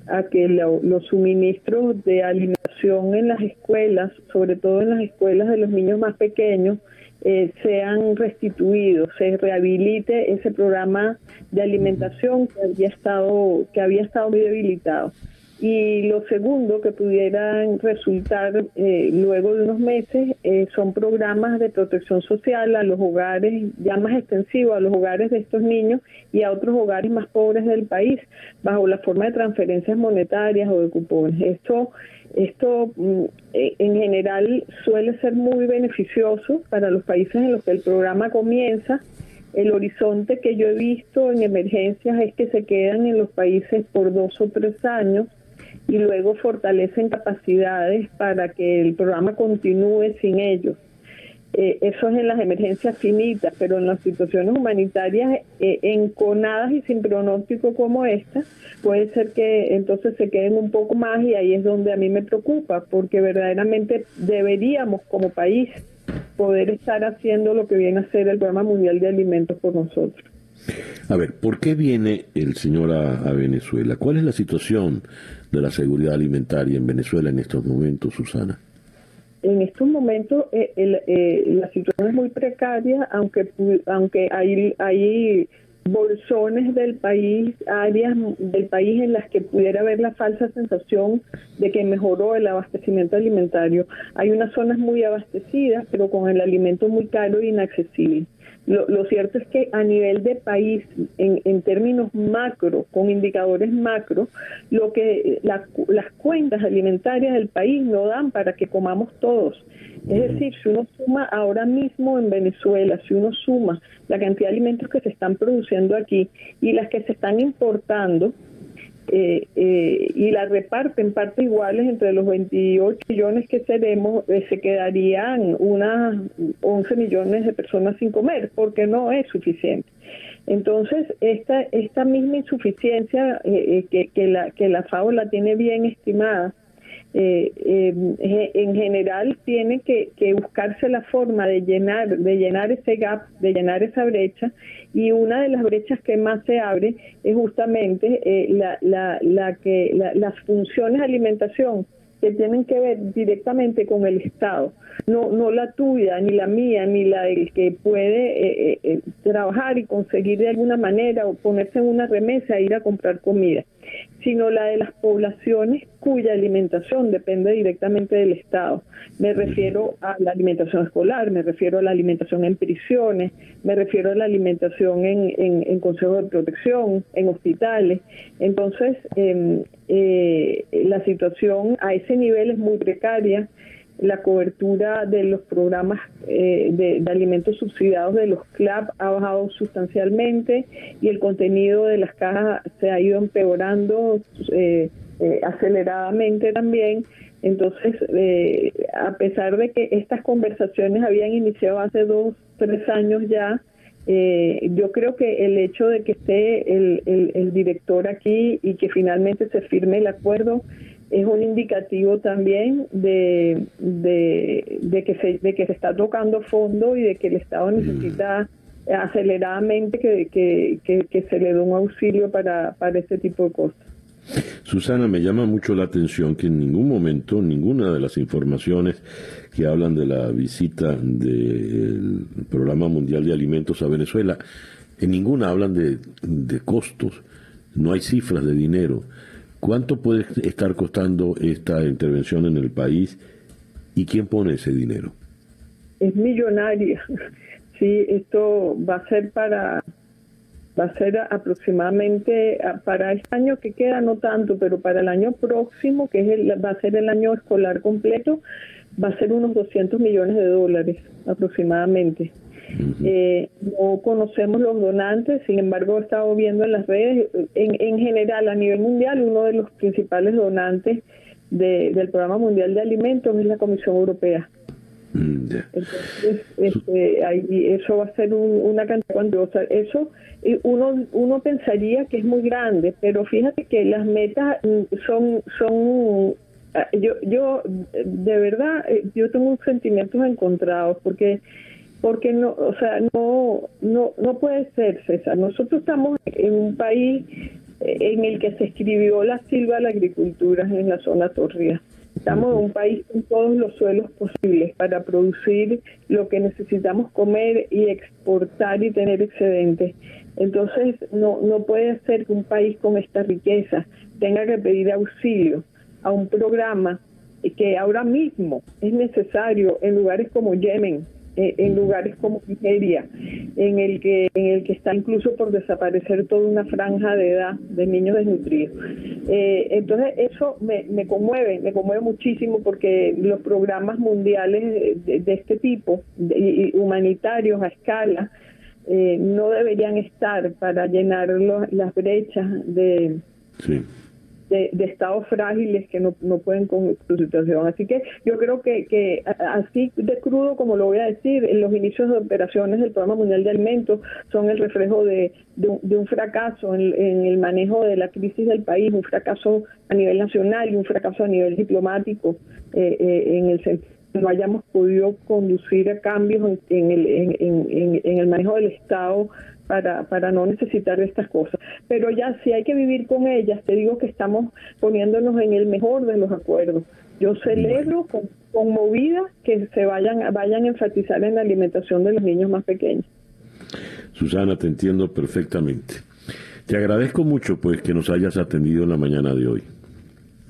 a que los suministros de alimentación en las escuelas, sobre todo en las escuelas de los niños más pequeños, eh, sean restituidos, se rehabilite ese programa de alimentación que había estado que había estado muy debilitado. Y lo segundo que pudieran resultar eh, luego de unos meses eh, son programas de protección social a los hogares, ya más extensivos, a los hogares de estos niños y a otros hogares más pobres del país, bajo la forma de transferencias monetarias o de cupones. Esto, esto mm, eh, en general suele ser muy beneficioso para los países en los que el programa comienza el horizonte que yo he visto en emergencias es que se quedan en los países por dos o tres años y luego fortalecen capacidades para que el programa continúe sin ellos. Eh, eso es en las emergencias finitas, pero en las situaciones humanitarias eh, enconadas y sin pronóstico como esta, puede ser que entonces se queden un poco más y ahí es donde a mí me preocupa, porque verdaderamente deberíamos como país poder estar haciendo lo que viene a ser el Programa Mundial de Alimentos por nosotros. A ver, ¿por qué viene el señor a, Venezuela? ¿Cuál es la situación de la seguridad alimentaria en Venezuela en estos momentos, Susana? En estos momentos eh, eh, la situación es muy precaria, aunque aunque hay, hay bolsones del país, áreas del país en las que pudiera haber la falsa sensación de que mejoró el abastecimiento alimentario. Hay unas zonas muy abastecidas, pero con el alimento muy caro e inaccesible. Lo, cierto es que a nivel de país, en, en términos macro, con indicadores macro, lo que las cuentas alimentarias del país no dan para que comamos todos. Es decir, si uno suma ahora mismo en Venezuela, si uno suma la cantidad de alimentos que se están produciendo aquí y las que se están importando, eh, eh, y la reparte en partes iguales entre los 28 millones que seremos, eh, se quedarían unas 11 millones de personas sin comer, porque no es suficiente. Entonces, esta, esta misma insuficiencia que, que, la, que la FAO la tiene bien estimada, eh, eh, en general tiene que, buscarse la forma de llenar de llenar ese gap de llenar esa brecha y una de las brechas que más se abre es justamente eh, la que las funciones de alimentación que tienen que ver directamente con el Estado, no, no la tuya, ni la mía, ni la del que puede eh, eh, trabajar y conseguir de alguna manera o ponerse en una remesa e ir a comprar comida, sino la de las poblaciones cuya alimentación depende directamente del Estado. Me refiero a la alimentación escolar, me refiero a la alimentación en prisiones, me refiero a la alimentación en, en, consejos de protección, en hospitales. Entonces, em, eh, la situación a ese nivel es muy precaria la cobertura de los programas eh, de, alimentos subsidiados de los CLAP ha bajado sustancialmente y el contenido de las cajas se ha ido empeorando eh, eh, aceleradamente también. Entonces, a pesar de que estas conversaciones habían iniciado hace dos, tres años ya, yo creo que el hecho de que esté el, el director aquí y que finalmente se firme el acuerdo es un indicativo también de, de, que se, de que se está tocando fondo y de que el Estado mm. necesita aceleradamente que, que, se le dé un auxilio para, para este tipo de cosas. Susana, me llama mucho la atención que en ningún momento, ninguna de las informaciones que hablan de la visita del Programa Mundial de Alimentos a Venezuela, en ninguna hablan de, de costos, no hay cifras de dinero. ¿Cuánto puede estar costando esta intervención en el país y quién pone ese dinero? Es millonaria. Sí, esto va a ser para va a ser aproximadamente para este año que queda no tanto, pero para el año próximo, que es el, va a ser el año escolar completo, va a ser unos 200 millones de dólares aproximadamente. Eh, no conocemos los donantes, sin embargo, he estado viendo en las redes, en, en general, a nivel mundial, uno de los principales donantes del Programa Mundial de Alimentos es la Comisión Europea. Mm, Entonces, este, ahí, eso va a ser una cantidad cuantiosa. Eso uno, uno pensaría que es muy grande, pero fíjate que las metas mm, son, son ah, yo, yo de verdad, eh, yo tengo sentimientos encontrados porque porque no, o sea, no, no, no puede ser, César. Nosotros estamos en un país eh, en el que se escribió la silva la agricultura en la zona torría. Estamos en un país con todos los suelos posibles para producir lo que necesitamos comer y exportar y tener excedentes. Entonces, no, no puede ser que un país con esta riqueza tenga que pedir auxilio a un programa que ahora mismo es necesario en lugares como Yemen, en lugares como Nigeria, en el que en el que está incluso por desaparecer toda una franja de edad de niños desnutridos. Eh, entonces eso me, me conmueve, me conmueve muchísimo porque los programas mundiales de, este tipo, humanitarios a escala, eh, no deberían estar para llenar las brechas de, de, estados frágiles que no, no pueden con su situación. Así que yo creo que, que así de crudo como lo voy a decir, en los inicios de operaciones del Programa Mundial de Alimentos son el reflejo de, de, un, fracaso en, el manejo de la crisis del país, un fracaso a nivel nacional y un fracaso a nivel diplomático eh, eh, en el sentido no hayamos podido conducir a cambios en, el, en, en, el manejo del Estado para, para no necesitar estas cosas. Pero ya si hay que vivir con ellas, te digo que estamos poniéndonos en el mejor de los acuerdos. Yo celebro con, conmovida que se vayan, vayan a enfatizar en la alimentación de los niños más pequeños. Susana, te entiendo perfectamente. Te agradezco mucho pues que nos hayas atendido en la mañana de hoy.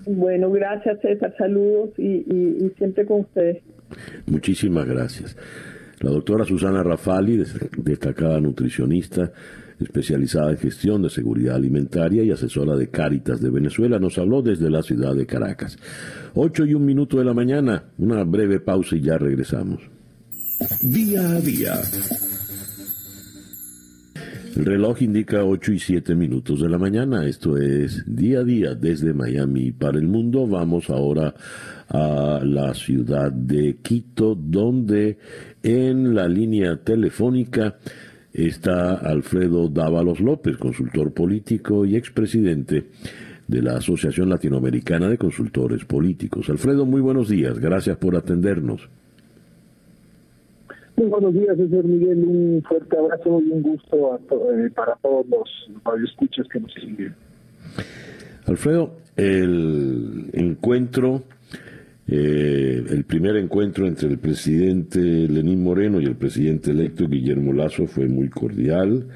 Bueno, gracias César, saludos y, y siempre con ustedes. Muchísimas gracias. La doctora Susana Rafali, destacada nutricionista, especializada en gestión de seguridad alimentaria y asesora de Cáritas de Venezuela, nos habló desde la ciudad de Caracas. Ocho y un minuto de la mañana, una breve pausa y ya regresamos. Día a día. El reloj indica ocho y siete minutos de la mañana. Esto es día a día desde Miami para el mundo. Vamos ahora a la ciudad de Quito, donde en la línea telefónica está Alfredo Dávalos López, consultor político y expresidente de la Asociación Latinoamericana de Consultores Políticos. Alfredo, muy buenos días, gracias por atendernos. Muy buenos días, señor Miguel, un fuerte abrazo y un gusto eh, para todos los radioescuchas que nos siguen. Alfredo, el encuentro eh, el primer encuentro entre el presidente Lenín Moreno y el presidente electo Guillermo Lazo fue muy cordial,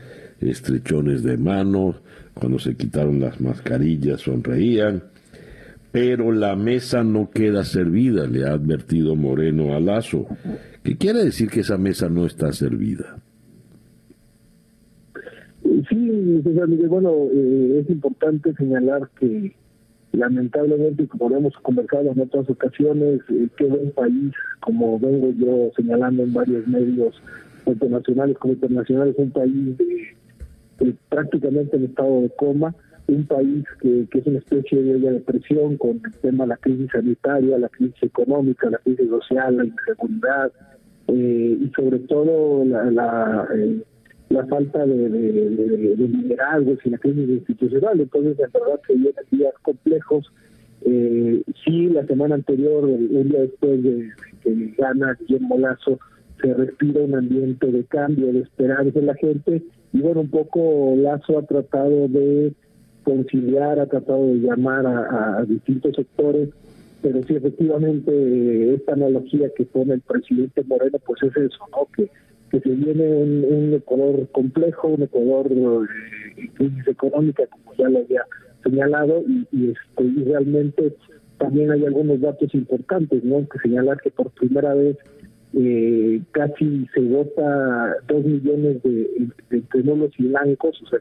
estrechones de manos, cuando se quitaron las mascarillas sonreían, pero la mesa no queda servida, le ha advertido Moreno a Lazo. ¿Qué quiere decir que esa mesa no está servida? Sí, bueno, eh, es importante señalar que lamentablemente, como hemos conversado en otras ocasiones, eh, queda un país, como vengo yo señalando en varios medios, tanto nacionales como internacionales, un país de, prácticamente en estado de coma, un país que, que es una especie de depresión con el tema de la crisis sanitaria, la crisis económica, la crisis social, la inseguridad eh, y sobre todo la, la eh, la falta de, de, liderazgos y la crisis institucional. Entonces, en verdad que vienen días complejos. Eh, sí, la semana anterior, un día después de que gana Guillermo Lazo, se respira un ambiente de cambio, de esperanza en la gente. Y bueno, un poco Lazo ha tratado de conciliar, ha tratado de llamar a, distintos sectores pero sí efectivamente esta analogía que pone el presidente Moreno pues es eso, ¿no? Que que se viene un, Ecuador complejo, un Ecuador eh, crisis económica, como ya lo había señalado, y, y, este, realmente también hay algunos datos importantes, ¿no? Que señalar que por primera vez eh, casi se vota dos millones de, de, y blancos, o sea,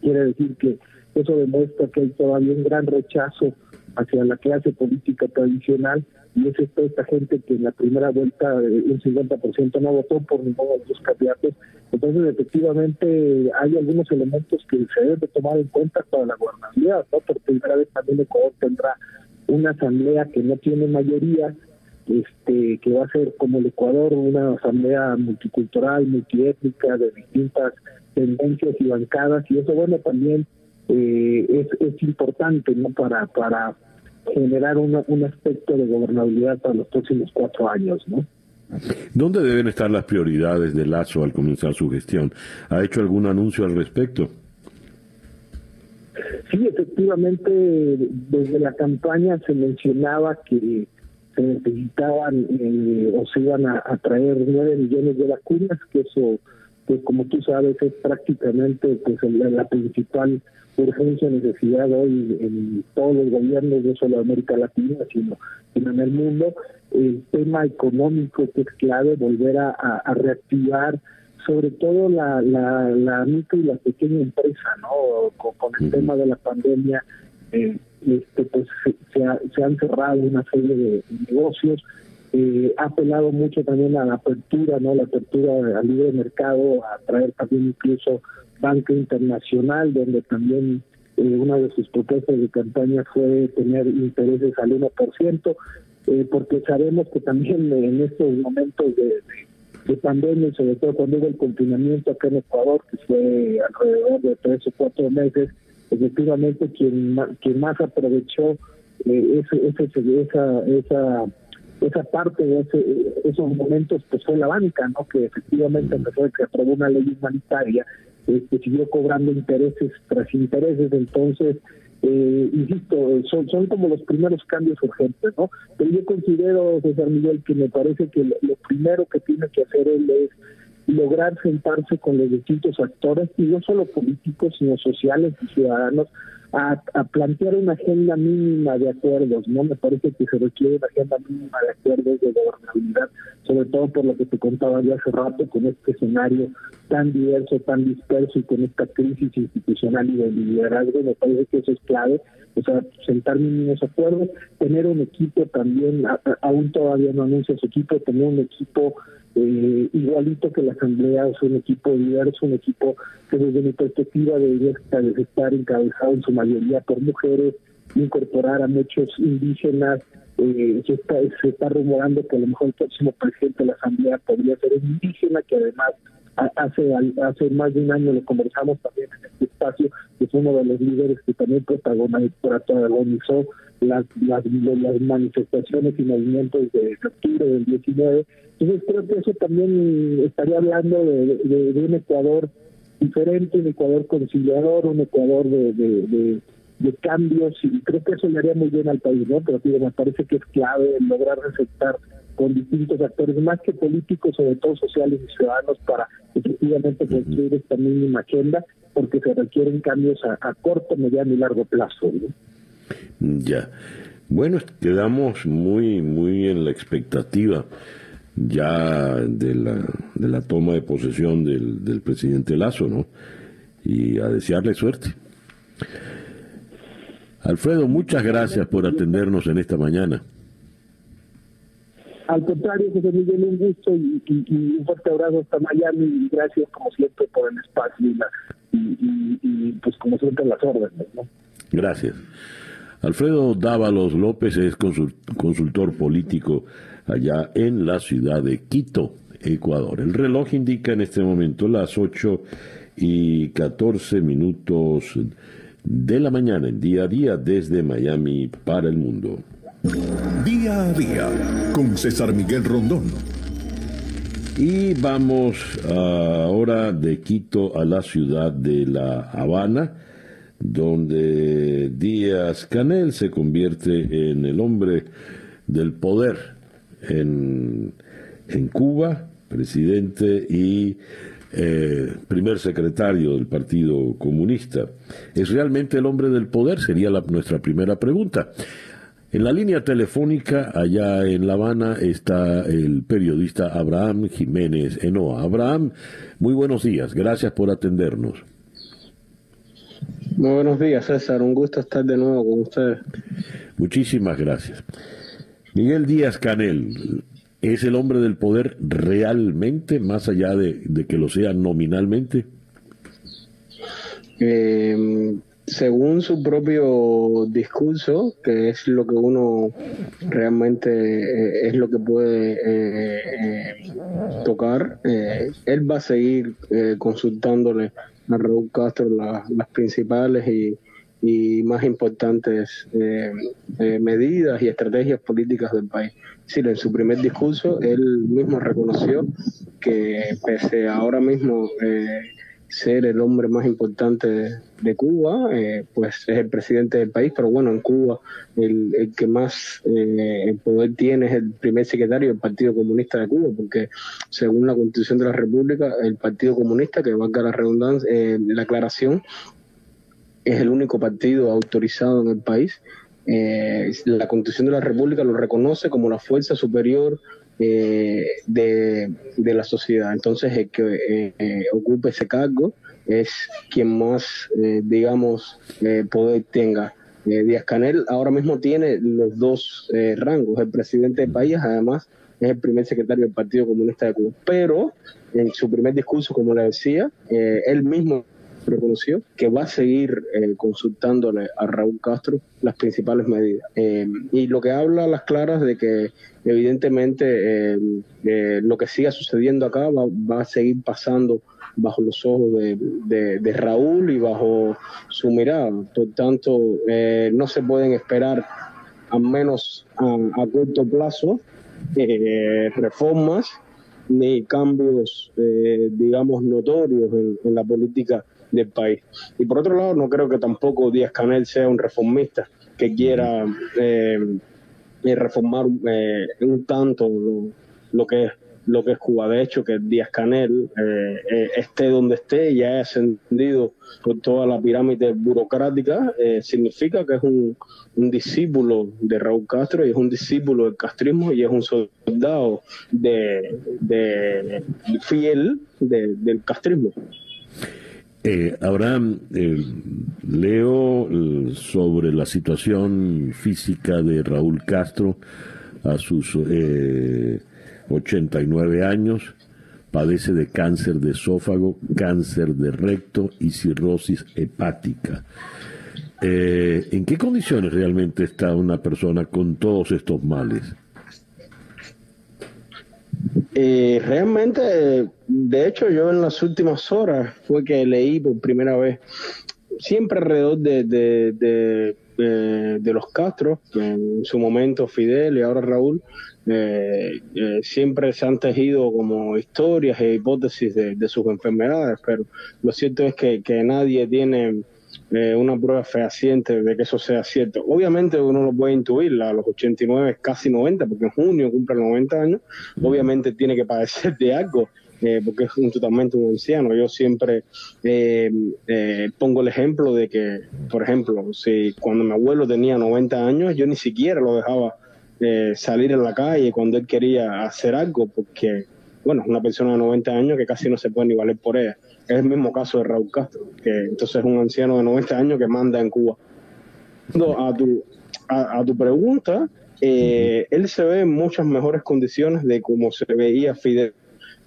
quiere decir que eso demuestra que hay todavía un gran rechazo hacia la clase política tradicional y es esta gente que en la primera vuelta un 50% no votó por ninguno de los candidatos. Entonces, efectivamente, hay algunos elementos que se deben de tomar en cuenta para la gobernabilidad, ¿no? Por primera vez también Ecuador tendrá una asamblea que no tiene mayoría este, que va a ser como el Ecuador una asamblea multicultural, multiétnica, de distintas tendencias y bancadas, y eso, bueno, también eh, es, es importante no para para generar un aspecto de gobernabilidad para los próximos cuatro años, ¿no? ¿Dónde deben estar las prioridades de Lazo al comenzar su gestión? ¿Ha hecho algún anuncio al respecto? Sí, efectivamente, desde la campaña se mencionaba que se necesitaban eh, o se iban a, traer nueve millones de vacunas, que eso, pues como tú sabes, es prácticamente pues la principal urgencia, necesidad hoy en todos los gobiernos, no solo de América Latina, sino, en el mundo. El tema económico que es clave, volver a, reactivar sobre todo la, la, la micro y la pequeña empresa, ¿no? Con, el tema de la pandemia, eh, este, pues se, se, han cerrado una serie de negocios, eh, ha apelado mucho también a la apertura, ¿no? La apertura al libre mercado, a traer también incluso banca internacional, donde también eh, una de sus propuestas de campaña fue tener intereses al 1%, eh, porque sabemos que también en estos momentos de, de, pandemia, sobre todo cuando hubo el confinamiento acá en Ecuador, que fue alrededor de tres o cuatro meses, efectivamente quien, quien más aprovechó eh, ese, ese, esa, esa esa parte de ese, esos momentos pues fue la banca, ¿no? Que efectivamente empezó a que aprobó una ley humanitaria que siguió cobrando intereses tras intereses, entonces, eh, insisto, son, son como los primeros cambios urgentes, ¿no? Pero yo considero, César Miguel, que me parece que lo, lo primero que tiene que hacer él es lograr sentarse con los distintos actores, y no solo políticos, sino sociales y ciudadanos, a, a, plantear una agenda mínima de acuerdos, ¿no? Me parece que se requiere una agenda mínima de acuerdos de gobernabilidad, sobre todo por lo que te contaba ya hace rato, con este escenario tan diverso, tan disperso y con esta crisis institucional y de liderazgo, me parece que eso es clave, o sea, sentar mínimos acuerdos, tener un equipo también, aún todavía no anuncia su equipo, tener un equipo eh, igualito que la Asamblea, es un equipo diverso, un equipo que desde mi perspectiva debería estar encabezado en su mayoría por mujeres, incorporar a muchos indígenas, eh, se, está, se está rumorando que a lo mejor el próximo presidente de la Asamblea podría ser un indígena, que además hace hace más de un año lo conversamos también en este espacio, que es uno de los líderes que también protagonizó las, las, las manifestaciones y movimientos de octubre del 19. Entonces creo que eso también estaría hablando de, de, un Ecuador diferente, un Ecuador conciliador, un Ecuador de, de, de, cambios y creo que eso le haría muy bien al país, ¿no? Pero me parece que es clave lograr receptar con distintos actores, más que políticos, sobre todo sociales y ciudadanos, para efectivamente construir esta mínima agenda, porque se requieren cambios a, corto, mediano y largo plazo. Ya. Bueno, quedamos muy, muy en la expectativa ya de la, de la toma de posesión del, del presidente Lazo, ¿no? Y a desearle suerte. Alfredo, muchas gracias por atendernos en esta mañana. Al contrario, José Miguel, un gusto y, un fuerte abrazo hasta Miami y gracias como siempre por el espacio y, pues como siempre las órdenes. ¿no? Gracias. Alfredo Dávalos López es consultor político allá en la ciudad de Quito, Ecuador. El reloj indica en este momento las 8 y 14 minutos de la mañana, en día a día, desde Miami para el mundo. Día a día con César Miguel Rondón. Y vamos ahora de Quito a la ciudad de La Habana, donde Díaz Canel se convierte en el hombre del poder en, en Cuba, presidente y eh, primer secretario del Partido Comunista. ¿Es realmente el hombre del poder? Sería nuestra primera pregunta. En la línea telefónica, allá en La Habana, está el periodista Abraham Jiménez Enoa. Abraham, muy buenos días, gracias por atendernos. Muy buenos días, César, un gusto estar de nuevo con ustedes. Muchísimas gracias. Miguel Díaz Canel, ¿es el hombre del poder realmente, más allá de, que lo sea nominalmente? Eh, según su propio discurso, que es lo que uno realmente eh, es lo que puede eh, eh, tocar, él va a seguir consultándole a Raúl Castro las principales y, y más importantes medidas y estrategias políticas del país. Sí, en su primer discurso, él mismo reconoció que pese a ahora mismo ser el hombre más importante de, Cuba, eh, pues es el presidente del país, pero bueno, en Cuba el, que más eh, poder tiene es el primer secretario del Partido Comunista de Cuba, porque según la Constitución de la República, el Partido Comunista, que valga la redundancia, eh, la aclaración, es el único partido autorizado en el país. la Constitución de la República lo reconoce como la fuerza superior eh, de, la sociedad. Entonces, el que eh, eh, ocupe ese cargo es quien más, digamos, poder tenga. Díaz Canel ahora mismo tiene los dos rangos. El presidente del país, además, es el primer secretario del Partido Comunista de Cuba. Pero en su primer discurso, como le decía, él mismo reconoció que va a seguir eh, consultándole a Raúl Castro las principales medidas. Eh, y lo que habla a las claras de que evidentemente eh, lo que siga sucediendo acá va, a seguir pasando bajo los ojos de, Raúl y bajo su mirada. Por tanto, no se pueden esperar, al menos a, corto plazo, reformas ni cambios, digamos, notorios en, la política del país. Y por otro lado, no creo que tampoco Díaz Canel sea un reformista que quiera eh, eh, reformar eh, un tanto lo, que es lo que es Cuba. De hecho, que Díaz Canel esté donde esté y haya ascendido por toda la pirámide burocrática, significa que es un, discípulo de Raúl Castro y es un discípulo del castrismo y es un soldado de, de fiel del castrismo. Eh, Abraham, eh, leo eh, sobre la situación física de Raúl Castro a sus 89 años. Padece de cáncer de esófago, cáncer de recto y cirrosis hepática. ¿En qué condiciones realmente está una persona con todos estos males? Eh, realmente, de hecho, yo en las últimas horas fue que leí por primera vez, siempre alrededor de, de, de, los Castro, en su momento Fidel y ahora Raúl, eh, eh, siempre se han tejido como historias e hipótesis de, sus enfermedades, pero lo cierto es que, que nadie tiene eh, una prueba fehaciente de que eso sea cierto. Obviamente uno lo puede intuir, a los 89, casi 90, porque en junio cumple 90 años, obviamente tiene que padecer de algo. Eh, porque es un, totalmente un anciano. Yo siempre eh, pongo el ejemplo de que, por ejemplo, si cuando mi abuelo tenía 90 años, yo ni siquiera lo dejaba salir en la calle cuando él quería hacer algo, porque, bueno, es una persona de 90 años que casi no se puede ni valer por ella. Es el mismo caso de Raúl Castro, que entonces es un anciano de 90 años que manda en Cuba. A tu, a, tu pregunta, eh, él se ve en muchas mejores condiciones de cómo se veía Fidel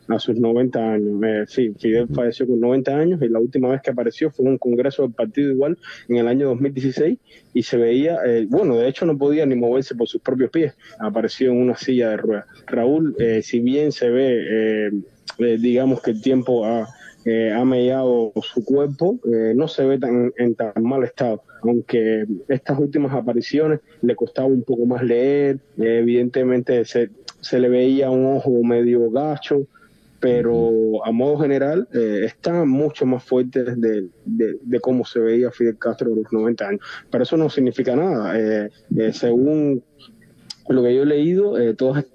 a sus 90 años. Eh, sí, Fidel falleció con 90 años y la última vez que apareció fue en un congreso del partido igual en el año 2016 y se veía, eh, bueno, de hecho no podía ni moverse por sus propios pies, apareció en una silla de ruedas. Raúl, si bien se ve, digamos que el tiempo ha ha mellado su cuerpo, eh, no se ve tan, en tan mal estado, aunque estas últimas apariciones le costaba un poco más leer, eh, evidentemente se, se, le veía un ojo medio gacho, pero a modo general eh, está mucho más fuerte de, de, cómo se veía Fidel Castro a los 90 años. Pero eso no significa nada. según lo que yo he leído, todas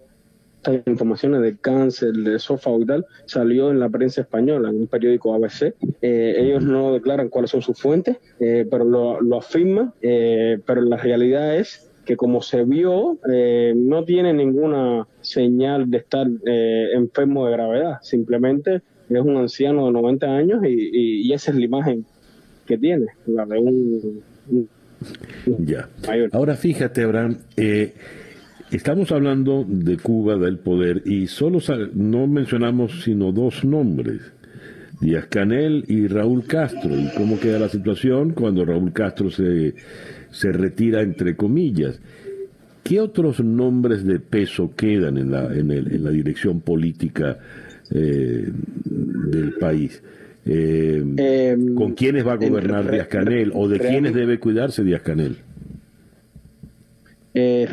informaciones de cáncer, de esófago y tal, salió en la prensa española, en un periódico ABC. Eh, ellos no declaran cuáles son sus fuentes, eh, pero lo, lo afirman, eh, pero la realidad es que como se vio, no tiene ninguna señal de estar enfermo de gravedad, simplemente es un anciano de 90 años y, esa es la imagen que tiene, la de un... ya. Ahora fíjate, Abraham, Estamos hablando de Cuba, del poder, y solo no mencionamos sino dos nombres. Díaz Canel y Raúl Castro. ¿Y cómo queda la situación cuando Raúl Castro se, se retira, entre comillas? ¿Qué otros nombres de peso quedan en la, en, el, en la dirección política eh, del país? Eh, Em, ¿Con quiénes va a gobernar Díaz Canel? ¿O de quiénes debe cuidarse Díaz Canel? Eh,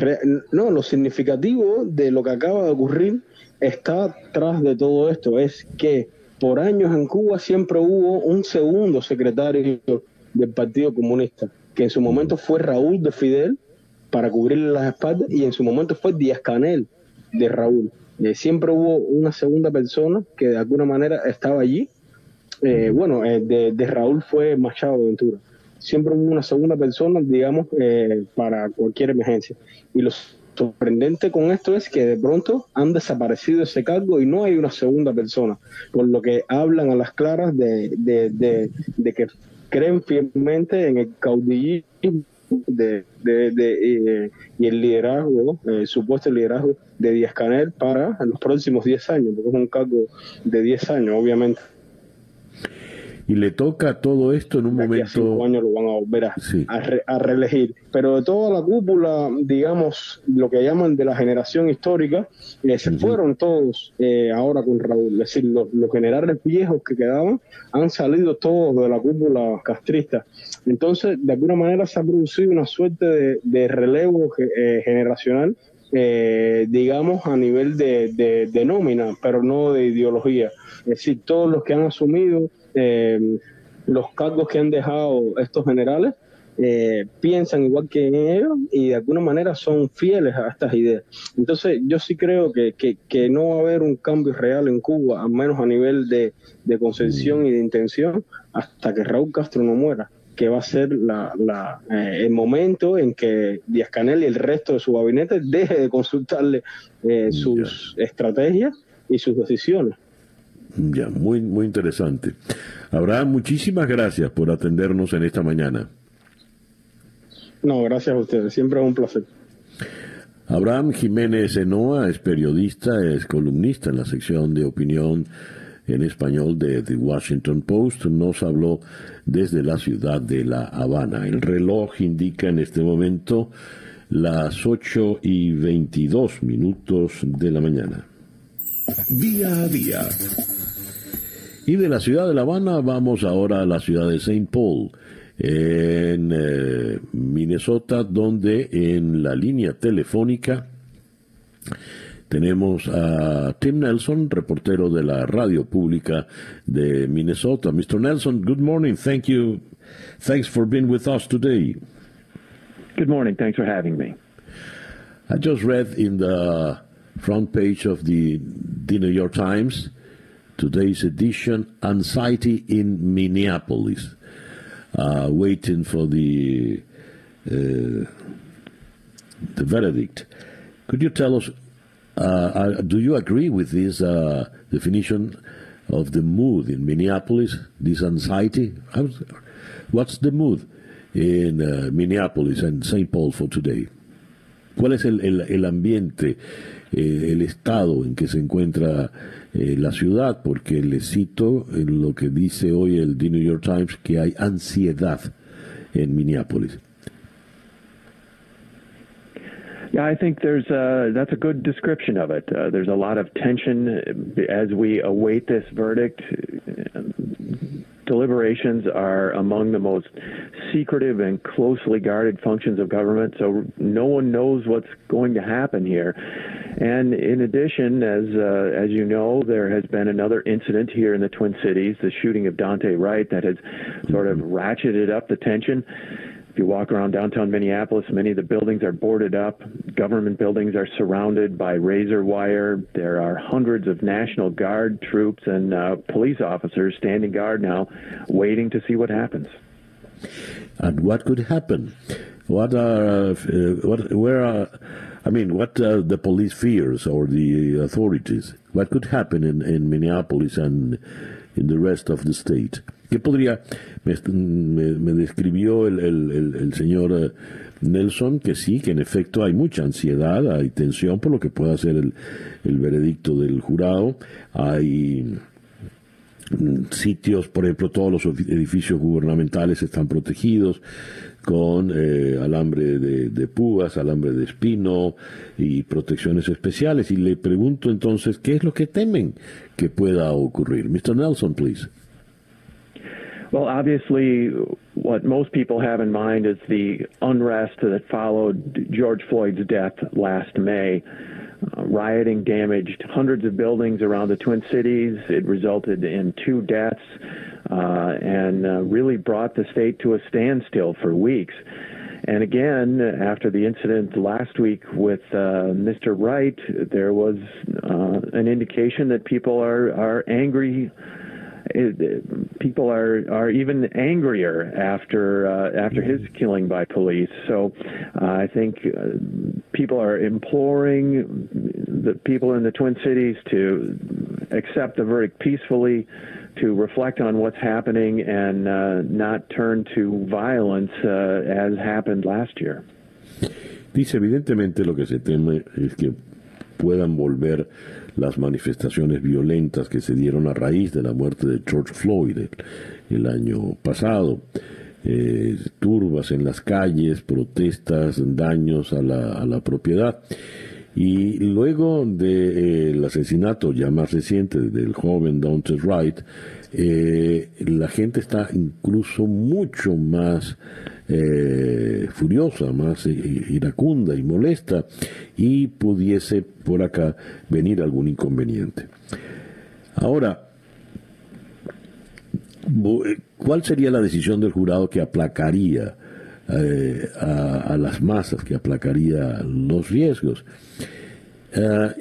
no, lo significativo de lo que acaba de ocurrir está tras de todo esto, es que por años en Cuba siempre hubo un segundo secretario del Partido Comunista, que en su momento fue Raúl de Fidel para cubrirle las espaldas y en su momento fue Díaz Canel de Raúl. Eh, siempre hubo una segunda persona que de alguna manera estaba allí. Eh, bueno, de Raúl fue Machado Ventura siempre hubo una segunda persona, digamos, eh, para cualquier emergencia. Y lo sorprendente con esto es que de pronto han desaparecido ese cargo y no hay una segunda persona, por lo que hablan a las claras de, de, de, que creen fielmente en el caudillismo de, de, de, eh, y el liderazgo, eh, el supuesto liderazgo de Díaz Canel para los próximos 10 años, porque es un cargo de 10 años, obviamente. Y le toca todo esto en un aquí a cinco momento... años lo van a volver a, Sí. a, re- a reelegir. Pero de toda la cúpula, digamos, lo que llaman de la generación histórica, eh, se fueron todos eh, ahora con Raúl. Es decir, los, los generales viejos que quedaban han salido todos de la cúpula castrista. Entonces, de alguna manera se ha producido una suerte de, de relevo eh, generacional. eh, digamos a nivel de, de- de nómina, pero no de ideología. Es decir, todos los que han asumido eh, los cargos que han dejado estos generales eh, piensan igual que ellos y de alguna manera son fieles a estas ideas. Entonces yo sí creo que, que, que no va a haber un cambio real en Cuba, al menos a nivel de, de concepción y de intención, hasta que Raúl Castro no muera que va a ser la, la, eh, el momento en que Díaz Canel y el resto de su gabinete deje de consultarle eh, sus estrategias y sus decisiones. Ya, muy, muy interesante. Abraham, muchísimas gracias por atendernos en esta mañana. No, gracias a ustedes, siempre es un placer. Abraham Jiménez Enoa es periodista, es columnista en la sección de opinión en español de The Washington Post. Nos habló desde la ciudad de La Habana. El reloj indica en este momento las 8 y 22 minutos de la mañana. Día a día. Y de la ciudad de La Habana vamos ahora a la ciudad de St. Paul, en eh, Minnesota, donde en la línea telefónica tenemos a Tim Nelson, reportero de la radio pública de Minnesota. Mr. Nelson, good morning. Thank you. Thanks for being with us today. Good morning. Thanks for having me. I just read in the front page of the, the New York Times today's edition anxiety in Minneapolis, uh, waiting for the uh, the verdict. Could you tell us? Uh, uh, do you agree with this uh, definition of the mood in Minneapolis? This anxiety. How's, what's the mood in uh, Minneapolis and St. Paul for today? ¿Cuál es el, el, el ambiente, eh, el estado en que se encuentra eh, la ciudad? Porque le cito en lo que dice hoy el The New York Times que hay ansiedad en Minneapolis. Yeah, I think there's uh, that's a good description of it. Uh, there's a lot of tension uh, as we await this verdict. Deliberations are among the most secretive and closely guarded functions of government, so no one knows what's going to happen here. And in addition, as uh, as you know, there has been another incident here in the Twin Cities, the shooting of Dante Wright, that has sort of ratcheted up the tension. If you walk around downtown Minneapolis, many of the buildings are boarded up. Government buildings are surrounded by razor wire. There are hundreds of National Guard troops and uh, police officers standing guard now, waiting to see what happens. And what could happen? What are, uh, what, where are, I mean, what uh, the police fears or the authorities? What could happen in, in Minneapolis and in the rest of the state? ¿Qué podría, me, describió el, señor eh, Nelson que sí, que en efecto hay mucha ansiedad, hay tensión por lo que pueda ser el, el veredicto del jurado, hay mm, sitios, por ejemplo, todos los edificios gubernamentales están protegidos con eh, alambre de, de, púas, alambre de espino y protecciones especiales. Y le pregunto entonces, ¿qué es lo que temen que pueda ocurrir? Mr. Nelson, please. Well, obviously, what most people have in mind is the unrest that followed George Floyd's death last May. Uh, rioting damaged hundreds of buildings around the Twin Cities. It resulted in two deaths and uh, really brought the state to a standstill for weeks. And again, after the incident last week with uh, Mr. Wright, there was uh, an indication that people are, are angry it, people are are even angrier after uh, after his killing by police. So uh, I think uh, people are imploring the people in the Twin Cities to accept the verdict peacefully, to reflect on what's happening, and uh, not turn to violence uh, as happened last year. Dice evidentemente lo que se teme es que puedan volver las manifestaciones violentas que se dieron a raíz de la muerte de George Floyd el, año pasado. Eh, turbas en las calles, protestas, daños a la, a la propiedad. Y luego del eh, asesinato ya más reciente del joven Dante Wright, eh, la gente está incluso mucho más eh, furiosa, más iracunda y molesta, y pudiese por acá venir algún inconveniente. Ahora, ¿cuál sería la decisión del jurado que aplacaría eh, a, las masas, que aplacaría los riesgos?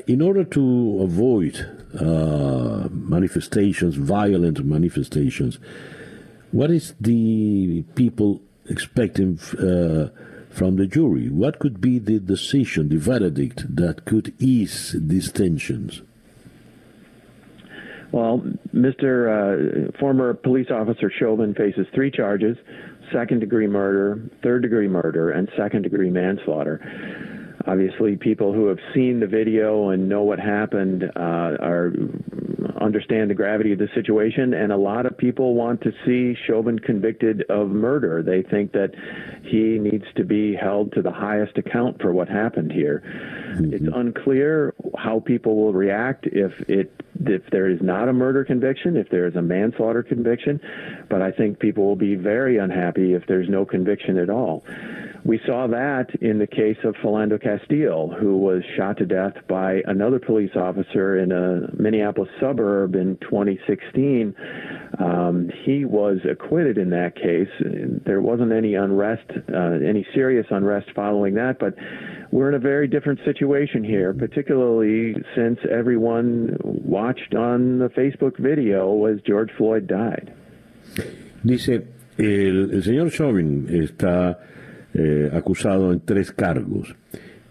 In order to avoid uh, manifestations, violent manifestations, what is the people expecting uh, from the jury? What could be the decision, the verdict that could ease these tensions? Well, Mr. Uh, former police officer Chauvin faces three charges second degree murder, third degree murder, and second degree manslaughter. Obviously, people who have seen the video and know what happened uh, are understand the gravity of the situation, and a lot of people want to see Chauvin convicted of murder. They think that he needs to be held to the highest account for what happened here. Mm-hmm. It's unclear how people will react if it if there is not a murder conviction, if there is a manslaughter conviction, but I think people will be very unhappy if there's no conviction at all. We saw that in the case of Philando Castile, who was shot to death by another police officer in a Minneapolis suburb in 2016. Um, he was acquitted in that case. There wasn't any unrest, uh, any serious unrest following that, but we're in a very different situation here, particularly since everyone watched on the Facebook video as George Floyd died. Dice, el, el señor Chauvin está Eh, acusado en tres cargos.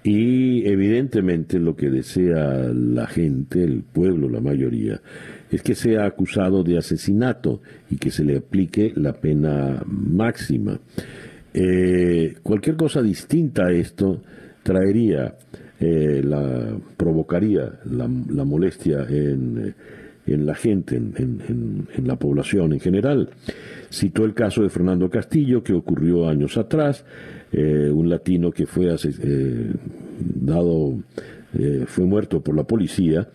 Y evidentemente lo que desea la gente, el pueblo, la mayoría, es que sea acusado de asesinato y que se le aplique la pena máxima. Eh, cualquier cosa distinta a esto traería, eh, la, provocaría la, molestia en, en, la gente, en, en la población en general. Citó el caso de Fernando Castillo, que ocurrió años atrás, eh, un latino que fue eh, dado, eh, fue muerto por la policía,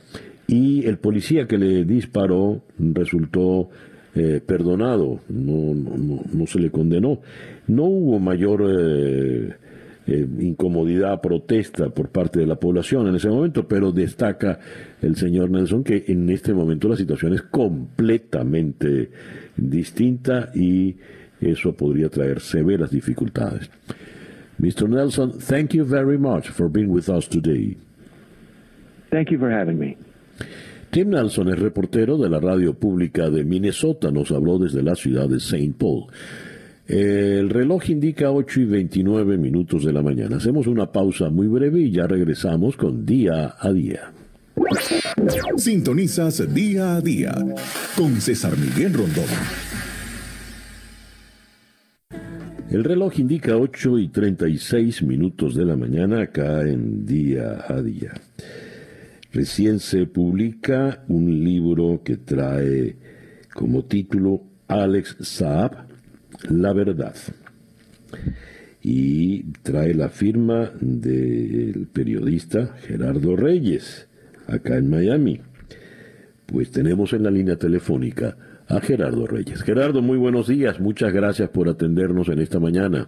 y el policía que le disparó resultó perdonado, no, no, se le condenó. No hubo mayor incomodidad, protesta por parte de la población en ese momento, pero destaca el señor Nelson que en este momento la situación es completamente distinta y eso podría traer severas dificultades. Mr. Nelson, thank you very much for being with us today. Thank you for having me. Tim Nelson es reportero de la radio pública de Minnesota, nos habló desde la ciudad de St. Paul. El reloj indica 8 y 29 minutos de la mañana. Hacemos una pausa muy breve y ya regresamos con Día a Día. Sintonizas Día a Día con César Miguel Rondón. El reloj indica 8 y 36 minutos de la mañana acá en día a día. Recién se publica un libro que trae como título Alex Saab, La Verdad. Y trae la firma del periodista Gerardo Reyes, acá en Miami. Pues tenemos en la línea telefónica a Gerardo Reyes. Gerardo, muy buenos días. Muchas gracias por atendernos en esta mañana.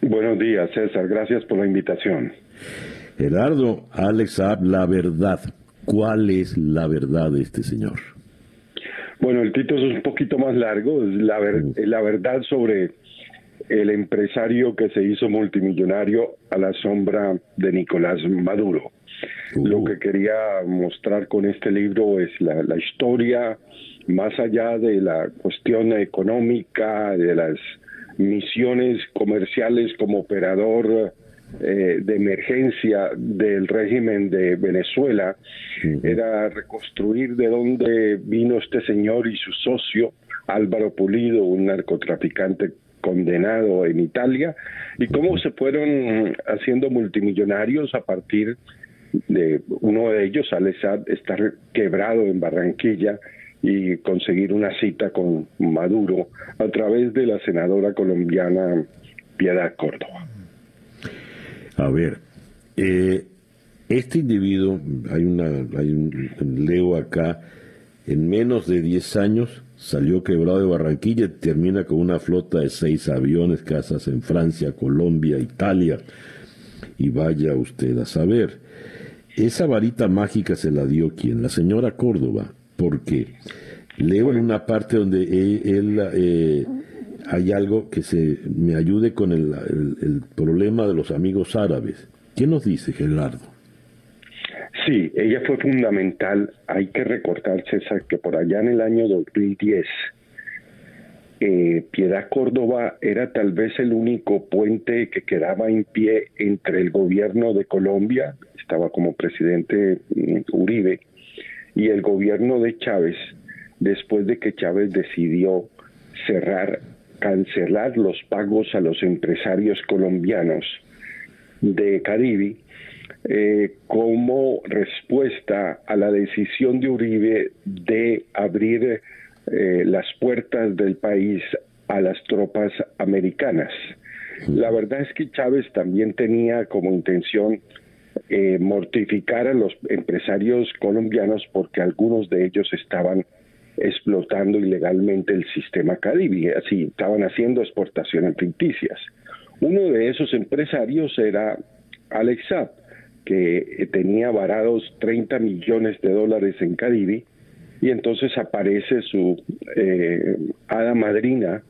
Buenos días, César. Gracias por la invitación. Gerardo, Alex Saab, la verdad. ¿Cuál es la verdad de este señor? Bueno, el título es un poquito más largo, es la, la verdad sobre el empresario que se hizo multimillonario a la sombra de Nicolás Maduro. Lo que quería mostrar con este libro es la, la historia, más allá de la cuestión económica, de las misiones comerciales como operador eh, de emergencia del régimen de Venezuela era reconstruir de dónde vino este señor y su socio Álvaro Pulido, un narcotraficante condenado en Italia, y cómo se fueron haciendo multimillonarios a partir de uno de ellos, Alessad, estar quebrado en Barranquilla y conseguir una cita con Maduro a través de la senadora colombiana Piedad Córdoba. A ver, eh, este individuo, hay una, hay un, leo acá, en menos de 10 años salió quebrado de Barranquilla termina con una flota de seis aviones, casas en Francia, Colombia, Italia. Y vaya usted a saber, esa varita mágica se la dio quien, la señora Córdoba, porque leo en una parte donde él, eh, hay algo que se me ayude con el, el, problema de los amigos árabes. ¿Qué nos dice Gerardo? Sí, ella fue fundamental. Hay que recordar, César, que por allá en el año 2010, eh, Piedad Córdoba era tal vez el único puente que quedaba en pie entre el gobierno de Colombia, estaba como presidente mm, Uribe, y el gobierno de Chávez, después de que Chávez decidió cerrar cancelar los pagos a los empresarios colombianos de Caribe eh, como respuesta a la decisión de Uribe de abrir eh, las puertas del país a las tropas americanas. La verdad es que Chávez también tenía como intención eh, mortificar a los empresarios colombianos porque algunos de ellos estaban explotando ilegalmente el sistema Caribe, así estaban haciendo exportaciones ficticias. Uno de esos empresarios era Alex Saab, que tenía varados 30 millones de dólares en Caribe, y entonces aparece su eh, hada madrina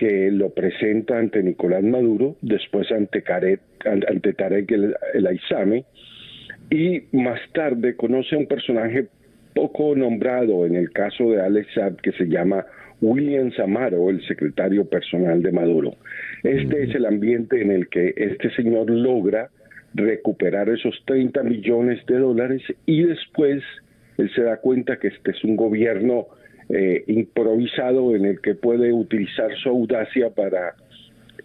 que lo presenta ante Nicolás Maduro, después ante, Caret, ante Tarek el, el Aizame, y más tarde conoce a un personaje poco nombrado en el caso de Alex Saab, que se llama William Samaro, el secretario personal de Maduro. Este es el ambiente en el que este señor logra recuperar esos 30 millones de dólares y después él se da cuenta que este es un gobierno eh, improvisado en el que puede utilizar su audacia para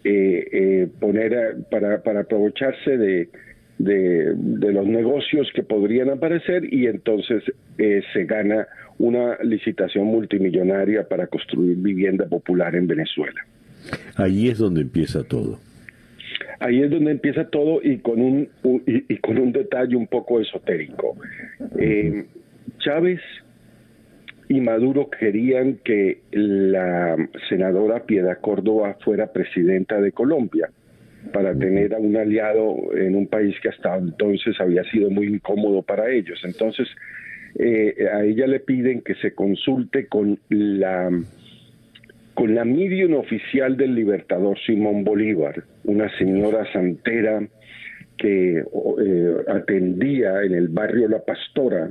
eh, eh, poner para, para aprovecharse de de, los negocios que podrían aparecer y entonces eh, se gana una licitación multimillonaria para construir vivienda popular en Venezuela. Ahí es donde empieza todo. Ahí es donde empieza todo y con un, y, con un detalle un poco esotérico. Eh, Chávez y Maduro querían que la senadora Piedad Córdoba fuera presidenta de Colombia para tener a un aliado en un país que hasta entonces había sido muy incómodo para ellos. Entonces, eh, a ella le piden que se consulte con la con la medium oficial del libertador Simón Bolívar, una señora santera que eh, atendía en el barrio La Pastora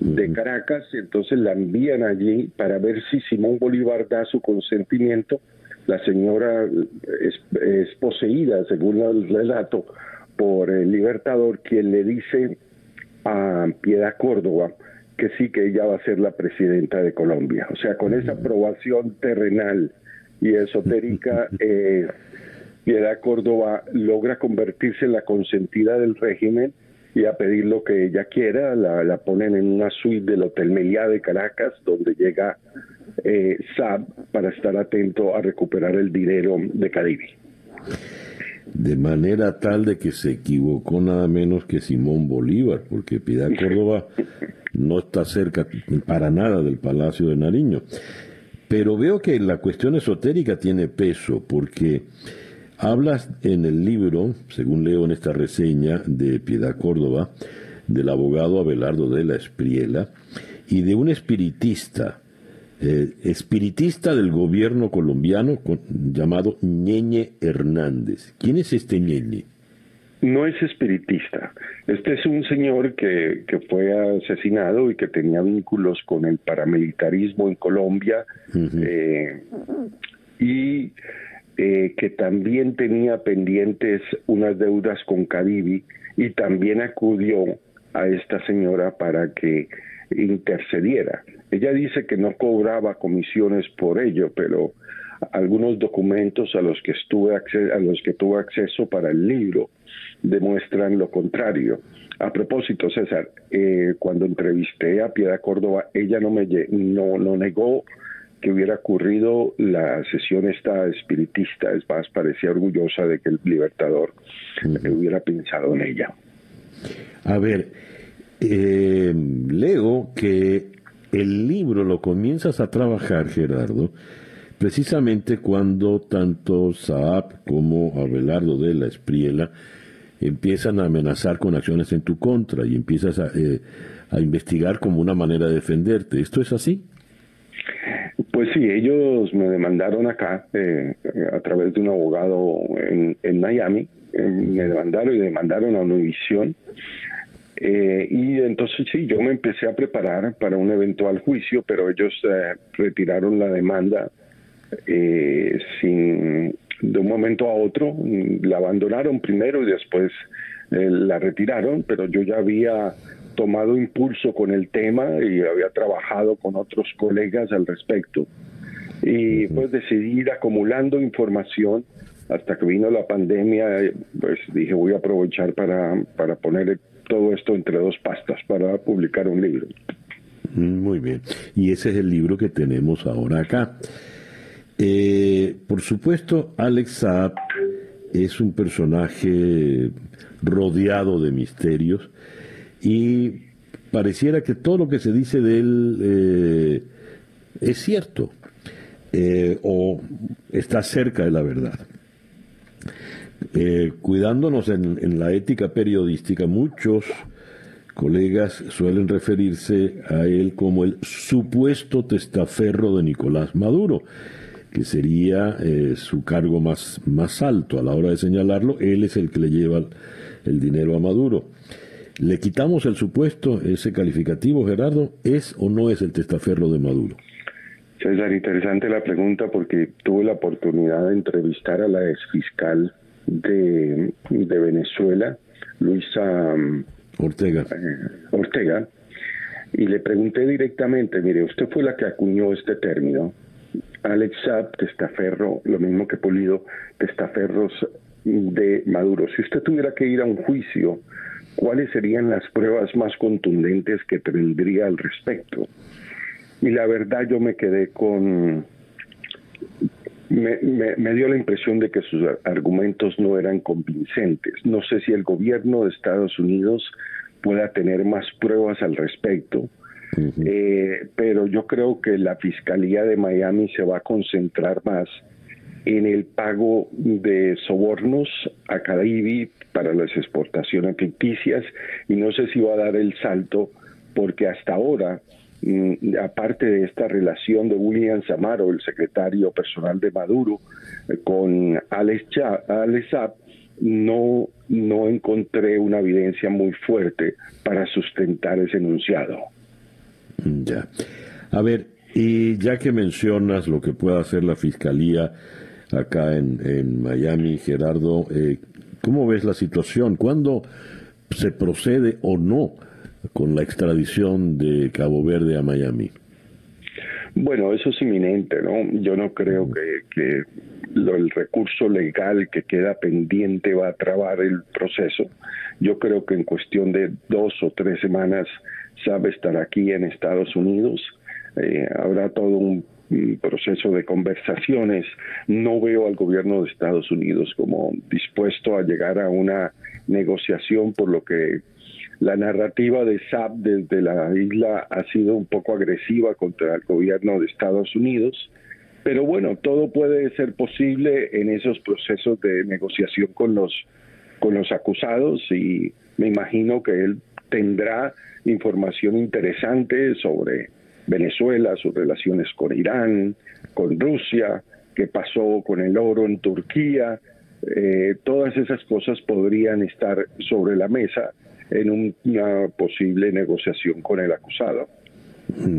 de Caracas, y entonces la envían allí para ver si Simón Bolívar da su consentimiento. La señora es, poseída, según el relato, por el libertador, quien le dice a Piedad Córdoba que sí que ella va a ser la presidenta de Colombia. O sea, con esa aprobación terrenal y esotérica, eh, Piedad Córdoba logra convertirse en la consentida del régimen y a pedir lo que ella quiera, la, ponen en una suite del Hotel Meliá de Caracas, donde llega eh, Saab para estar atento a recuperar el dinero de Caribe. De manera tal de que se equivocó nada menos que Simón Bolívar, porque Piedad Córdoba no está cerca para nada del Palacio de Nariño. Pero veo que la cuestión esotérica tiene peso, porque hablas en el libro, según leo en esta reseña de Piedad Córdoba, del abogado Abelardo de la Espriela, y de un espiritista, eh, espiritista del gobierno colombiano llamado Ñeñe Hernández. ¿Quién es este Ñeñe? no es espiritista. Este es un señor que, que fue asesinado y que tenía vínculos con el paramilitarismo en Colombia eh, y eh, que también tenía pendientes unas deudas con Cadivi y también acudió a esta señora para que intercediera. Ella dice que no cobraba comisiones por ello, pero algunos documentos a los que estuve a los que tuve acceso para el libro demuestran lo contrario. A propósito, César, eh, cuando entrevisté a Piedad Córdoba, ella no me no, no negó que hubiera ocurrido la sesión esta espiritista, es más, parecía orgullosa de que el libertador hubiera pensado en ella. A ver, eh, leo que el libro lo comienzas a trabajar, Gerardo, precisamente cuando tanto Saab como Abelardo de la Espriela empiezan a amenazar con acciones en tu contra y empiezas a, eh, investigar como una manera de defenderte. ¿Esto es así? Pues sí, ellos me demandaron acá eh, a través de un abogado en, Miami, eh, me demandaron y demandaron a Univision. y entonces sí, yo me empecé a preparar para un eventual juicio, pero ellos retiraron la demanda sin de un momento a otro la abandonaron primero y después eh, la retiraron, pero yo ya había tomado impulso con el tema y había trabajado con otros colegas al respecto. Y pues decidí ir acumulando información hasta que vino la pandemia, pues dije voy a aprovechar para, para poner todo esto entre dos pastas para publicar un libro. Muy bien. Y ese es el libro que tenemos ahora acá. Eh, por supuesto, Alex Saab es un personaje rodeado de misterios y pareciera que todo lo que se dice de él eh, es cierto eh, o está cerca de la verdad. cuidándonos en, la ética periodística, muchos colegas suelen referirse a él como el supuesto testaferro de Nicolás Maduro que sería eh, su cargo más, más alto a la hora de señalarlo, él es el que le lleva el dinero a Maduro. ¿Le quitamos el supuesto, ese calificativo, Gerardo? ¿Es o no es el testaferro de Maduro? César, interesante la pregunta porque tuve la oportunidad de entrevistar a la exfiscal de, de Venezuela, Luisa mm, Ortega. Eh, Ortega, y le pregunté directamente, mire, usted fue la que acuñó este término, Alex Saab, testaferro, lo mismo que Polido, testaferros de Maduro. Si usted tuviera que ir a un juicio, ¿cuáles serían las pruebas más contundentes que tendría al respecto? Y la verdad yo me quedé con... Me, me, dio la impresión de que sus argumentos no eran convincentes. No sé si el gobierno de Estados Unidos pueda tener más pruebas al respecto eh, pero yo creo que la Fiscalía de Miami se va a concentrar más en el pago de sobornos a Cadivi para las exportaciones ficticias y no sé si va a dar el salto porque hasta ahora, mm, aparte de esta relación de William Samaro, el secretario personal de Maduro, eh, con Alex, Alex no, no encontré una evidencia muy fuerte para sustentar ese enunciado. Ya. A ver, y ya que mencionas lo que pueda hacer la Fiscalía acá en, Miami, Gerardo, eh, ¿cómo ves la situación? ¿Cuándo se procede o no con la extradición de Cabo Verde a Miami? Bueno, eso es inminente, ¿no? Yo no creo que, el recurso legal que queda pendiente va a trabar el proceso. Yo creo que en cuestión de dos o tres semanas sabe estar aquí en Estados Unidos. Eh, habrá todo un proceso de conversaciones. No veo al gobierno de Estados Unidos como dispuesto a llegar a una negociación, por lo que la narrativa de SAP desde la isla ha sido un poco agresiva contra el gobierno de Estados Unidos. Pero bueno, todo puede ser posible en esos procesos de negociación con los con los acusados y me imagino que él tendrá información interesante sobre Venezuela, sus relaciones con Irán, con Rusia, qué pasó con el oro en Turquía, eh, todas esas cosas podrían estar sobre la mesa en una posible negociación con el acusado.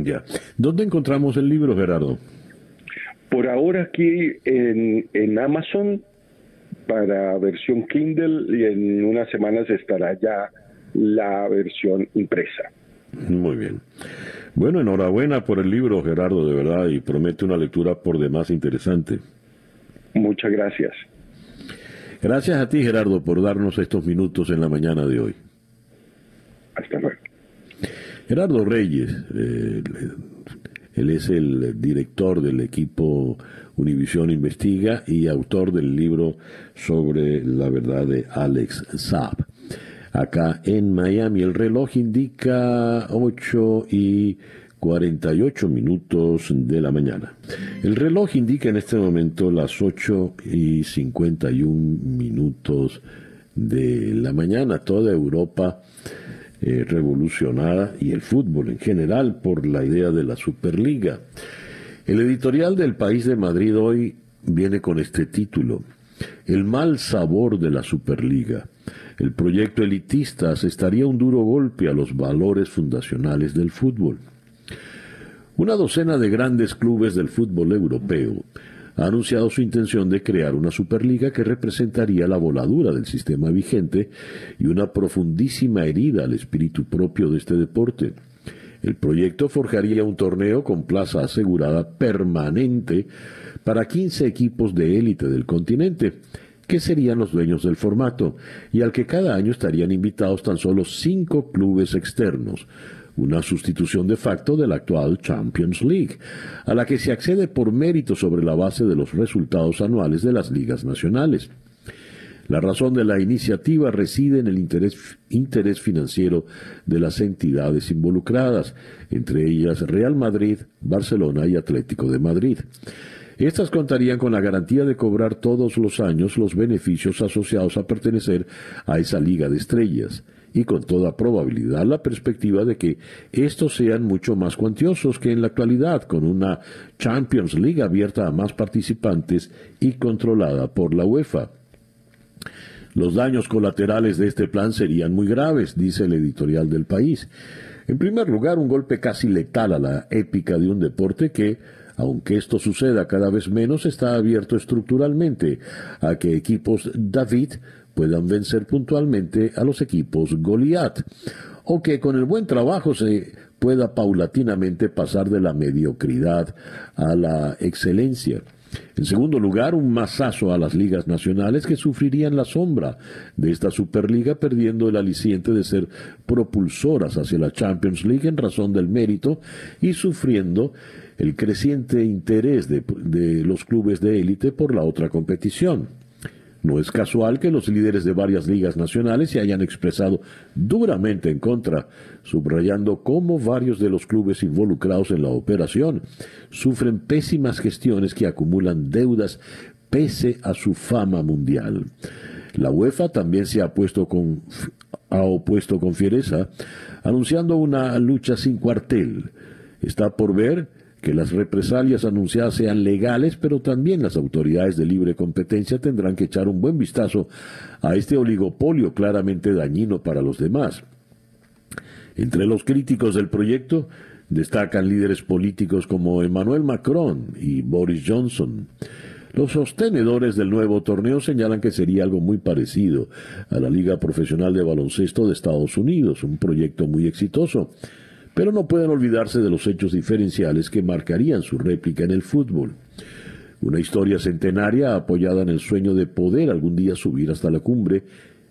Ya. ¿Dónde encontramos el libro, Gerardo? Por ahora aquí en, en Amazon para versión Kindle y en unas semanas estará ya la versión impresa. Muy bien. Bueno, enhorabuena por el libro, Gerardo, de verdad, y promete una lectura por demás interesante. Muchas gracias. Gracias a ti, Gerardo, por darnos estos minutos en la mañana de hoy. Hasta luego. Gerardo Reyes, eh, él es el director del equipo Univisión Investiga y autor del libro sobre la verdad de Alex Saab acá en Miami. El reloj indica 8 y 48 minutos de la mañana. El reloj indica en este momento las 8 y 51 minutos de la mañana. Toda Europa eh, revolucionada y el fútbol en general por la idea de la Superliga. El editorial del País de Madrid hoy viene con este título, El mal sabor de la Superliga el proyecto elitista asestaría un duro golpe a los valores fundacionales del fútbol. Una docena de grandes clubes del fútbol europeo ha anunciado su intención de crear una Superliga que representaría la voladura del sistema vigente y una profundísima herida al espíritu propio de este deporte. El proyecto forjaría un torneo con plaza asegurada permanente para 15 equipos de élite del continente, que serían los dueños del formato, y al que cada año estarían invitados tan solo cinco clubes externos, una sustitución de facto de la actual Champions League, a la que se accede por mérito sobre la base de los resultados anuales de las ligas nacionales. La razón de la iniciativa reside en el interés, interés, financiero de las entidades involucradas, entre ellas Real Madrid, Barcelona y Atlético de Madrid. Estas contarían con la garantía de cobrar todos los años los beneficios asociados a pertenecer a esa liga de estrellas y con toda probabilidad la perspectiva de que estos sean mucho más cuantiosos que en la actualidad, con una Champions League abierta a más participantes y controlada por la UEFA. Los daños colaterales de este plan serían muy graves, dice el editorial del país. En primer lugar, un golpe casi letal a la épica de un deporte que, aunque esto suceda cada vez menos, está abierto estructuralmente a que equipos David puedan vencer puntualmente a los equipos Goliath, o que con el buen trabajo se pueda paulatinamente pasar de la mediocridad a la excelencia. En segundo lugar, un masazo a las ligas nacionales que sufrirían la sombra de esta Superliga, perdiendo el aliciente de ser propulsoras hacia la Champions League en razón del mérito y sufriendo el creciente interés de, los clubes de élite por la otra competición. No es casual que los líderes de varias ligas nacionales se hayan expresado duramente en contra, subrayando cómo varios de los clubes involucrados en la operación sufren pésimas gestiones que acumulan deudas pese a su fama mundial. La UEFA también se ha, puesto con, ha opuesto con fiereza, anunciando una lucha sin cuartel. Está por ver que las represalias anunciadas sean legales, pero también las autoridades de libre competencia tendrán que echar un buen vistazo a este oligopolio claramente dañino para los demás. Entre los críticos del proyecto destacan líderes políticos como Emmanuel Macron y Boris Johnson. Los sostenedores del nuevo torneo señalan que sería algo muy parecido a la Liga Profesional de Baloncesto de Estados Unidos, un proyecto muy exitoso pero no pueden olvidarse de los hechos diferenciales que marcarían su réplica en el fútbol. Una historia centenaria apoyada en el sueño de poder algún día subir hasta la cumbre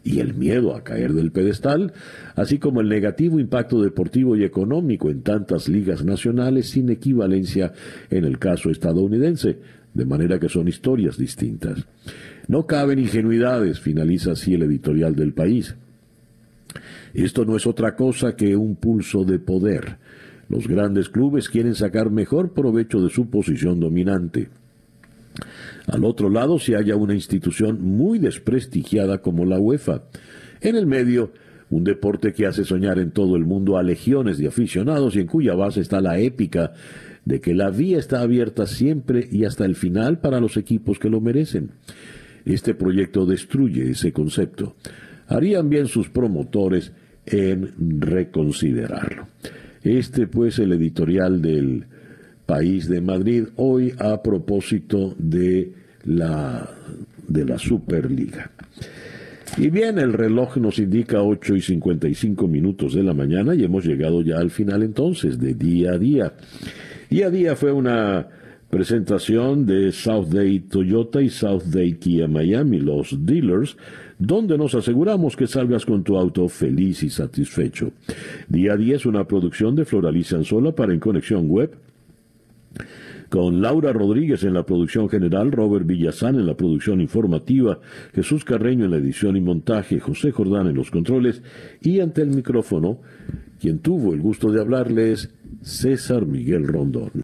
y el miedo a caer del pedestal, así como el negativo impacto deportivo y económico en tantas ligas nacionales sin equivalencia en el caso estadounidense, de manera que son historias distintas. No caben ingenuidades, finaliza así el editorial del país. Esto no es otra cosa que un pulso de poder. Los grandes clubes quieren sacar mejor provecho de su posición dominante. Al otro lado se halla una institución muy desprestigiada como la UEFA. En el medio, un deporte que hace soñar en todo el mundo a legiones de aficionados y en cuya base está la épica de que la vía está abierta siempre y hasta el final para los equipos que lo merecen. Este proyecto destruye ese concepto. Harían bien sus promotores en reconsiderarlo. Este pues el editorial del País de Madrid hoy a propósito de la de la Superliga. Y bien, el reloj nos indica 8 y 55 minutos de la mañana y hemos llegado ya al final entonces de día a día. Día a día fue una presentación de South Day Toyota y South Day Kia Miami, los dealers, donde nos aseguramos que salgas con tu auto feliz y satisfecho. Día a día es una producción de Floraliza Anzola para En Conexión Web con Laura Rodríguez en la producción general, Robert Villazán en la producción informativa, Jesús Carreño en la edición y montaje, José Jordán en los controles y ante el micrófono, quien tuvo el gusto de hablarles, César Miguel Rondón.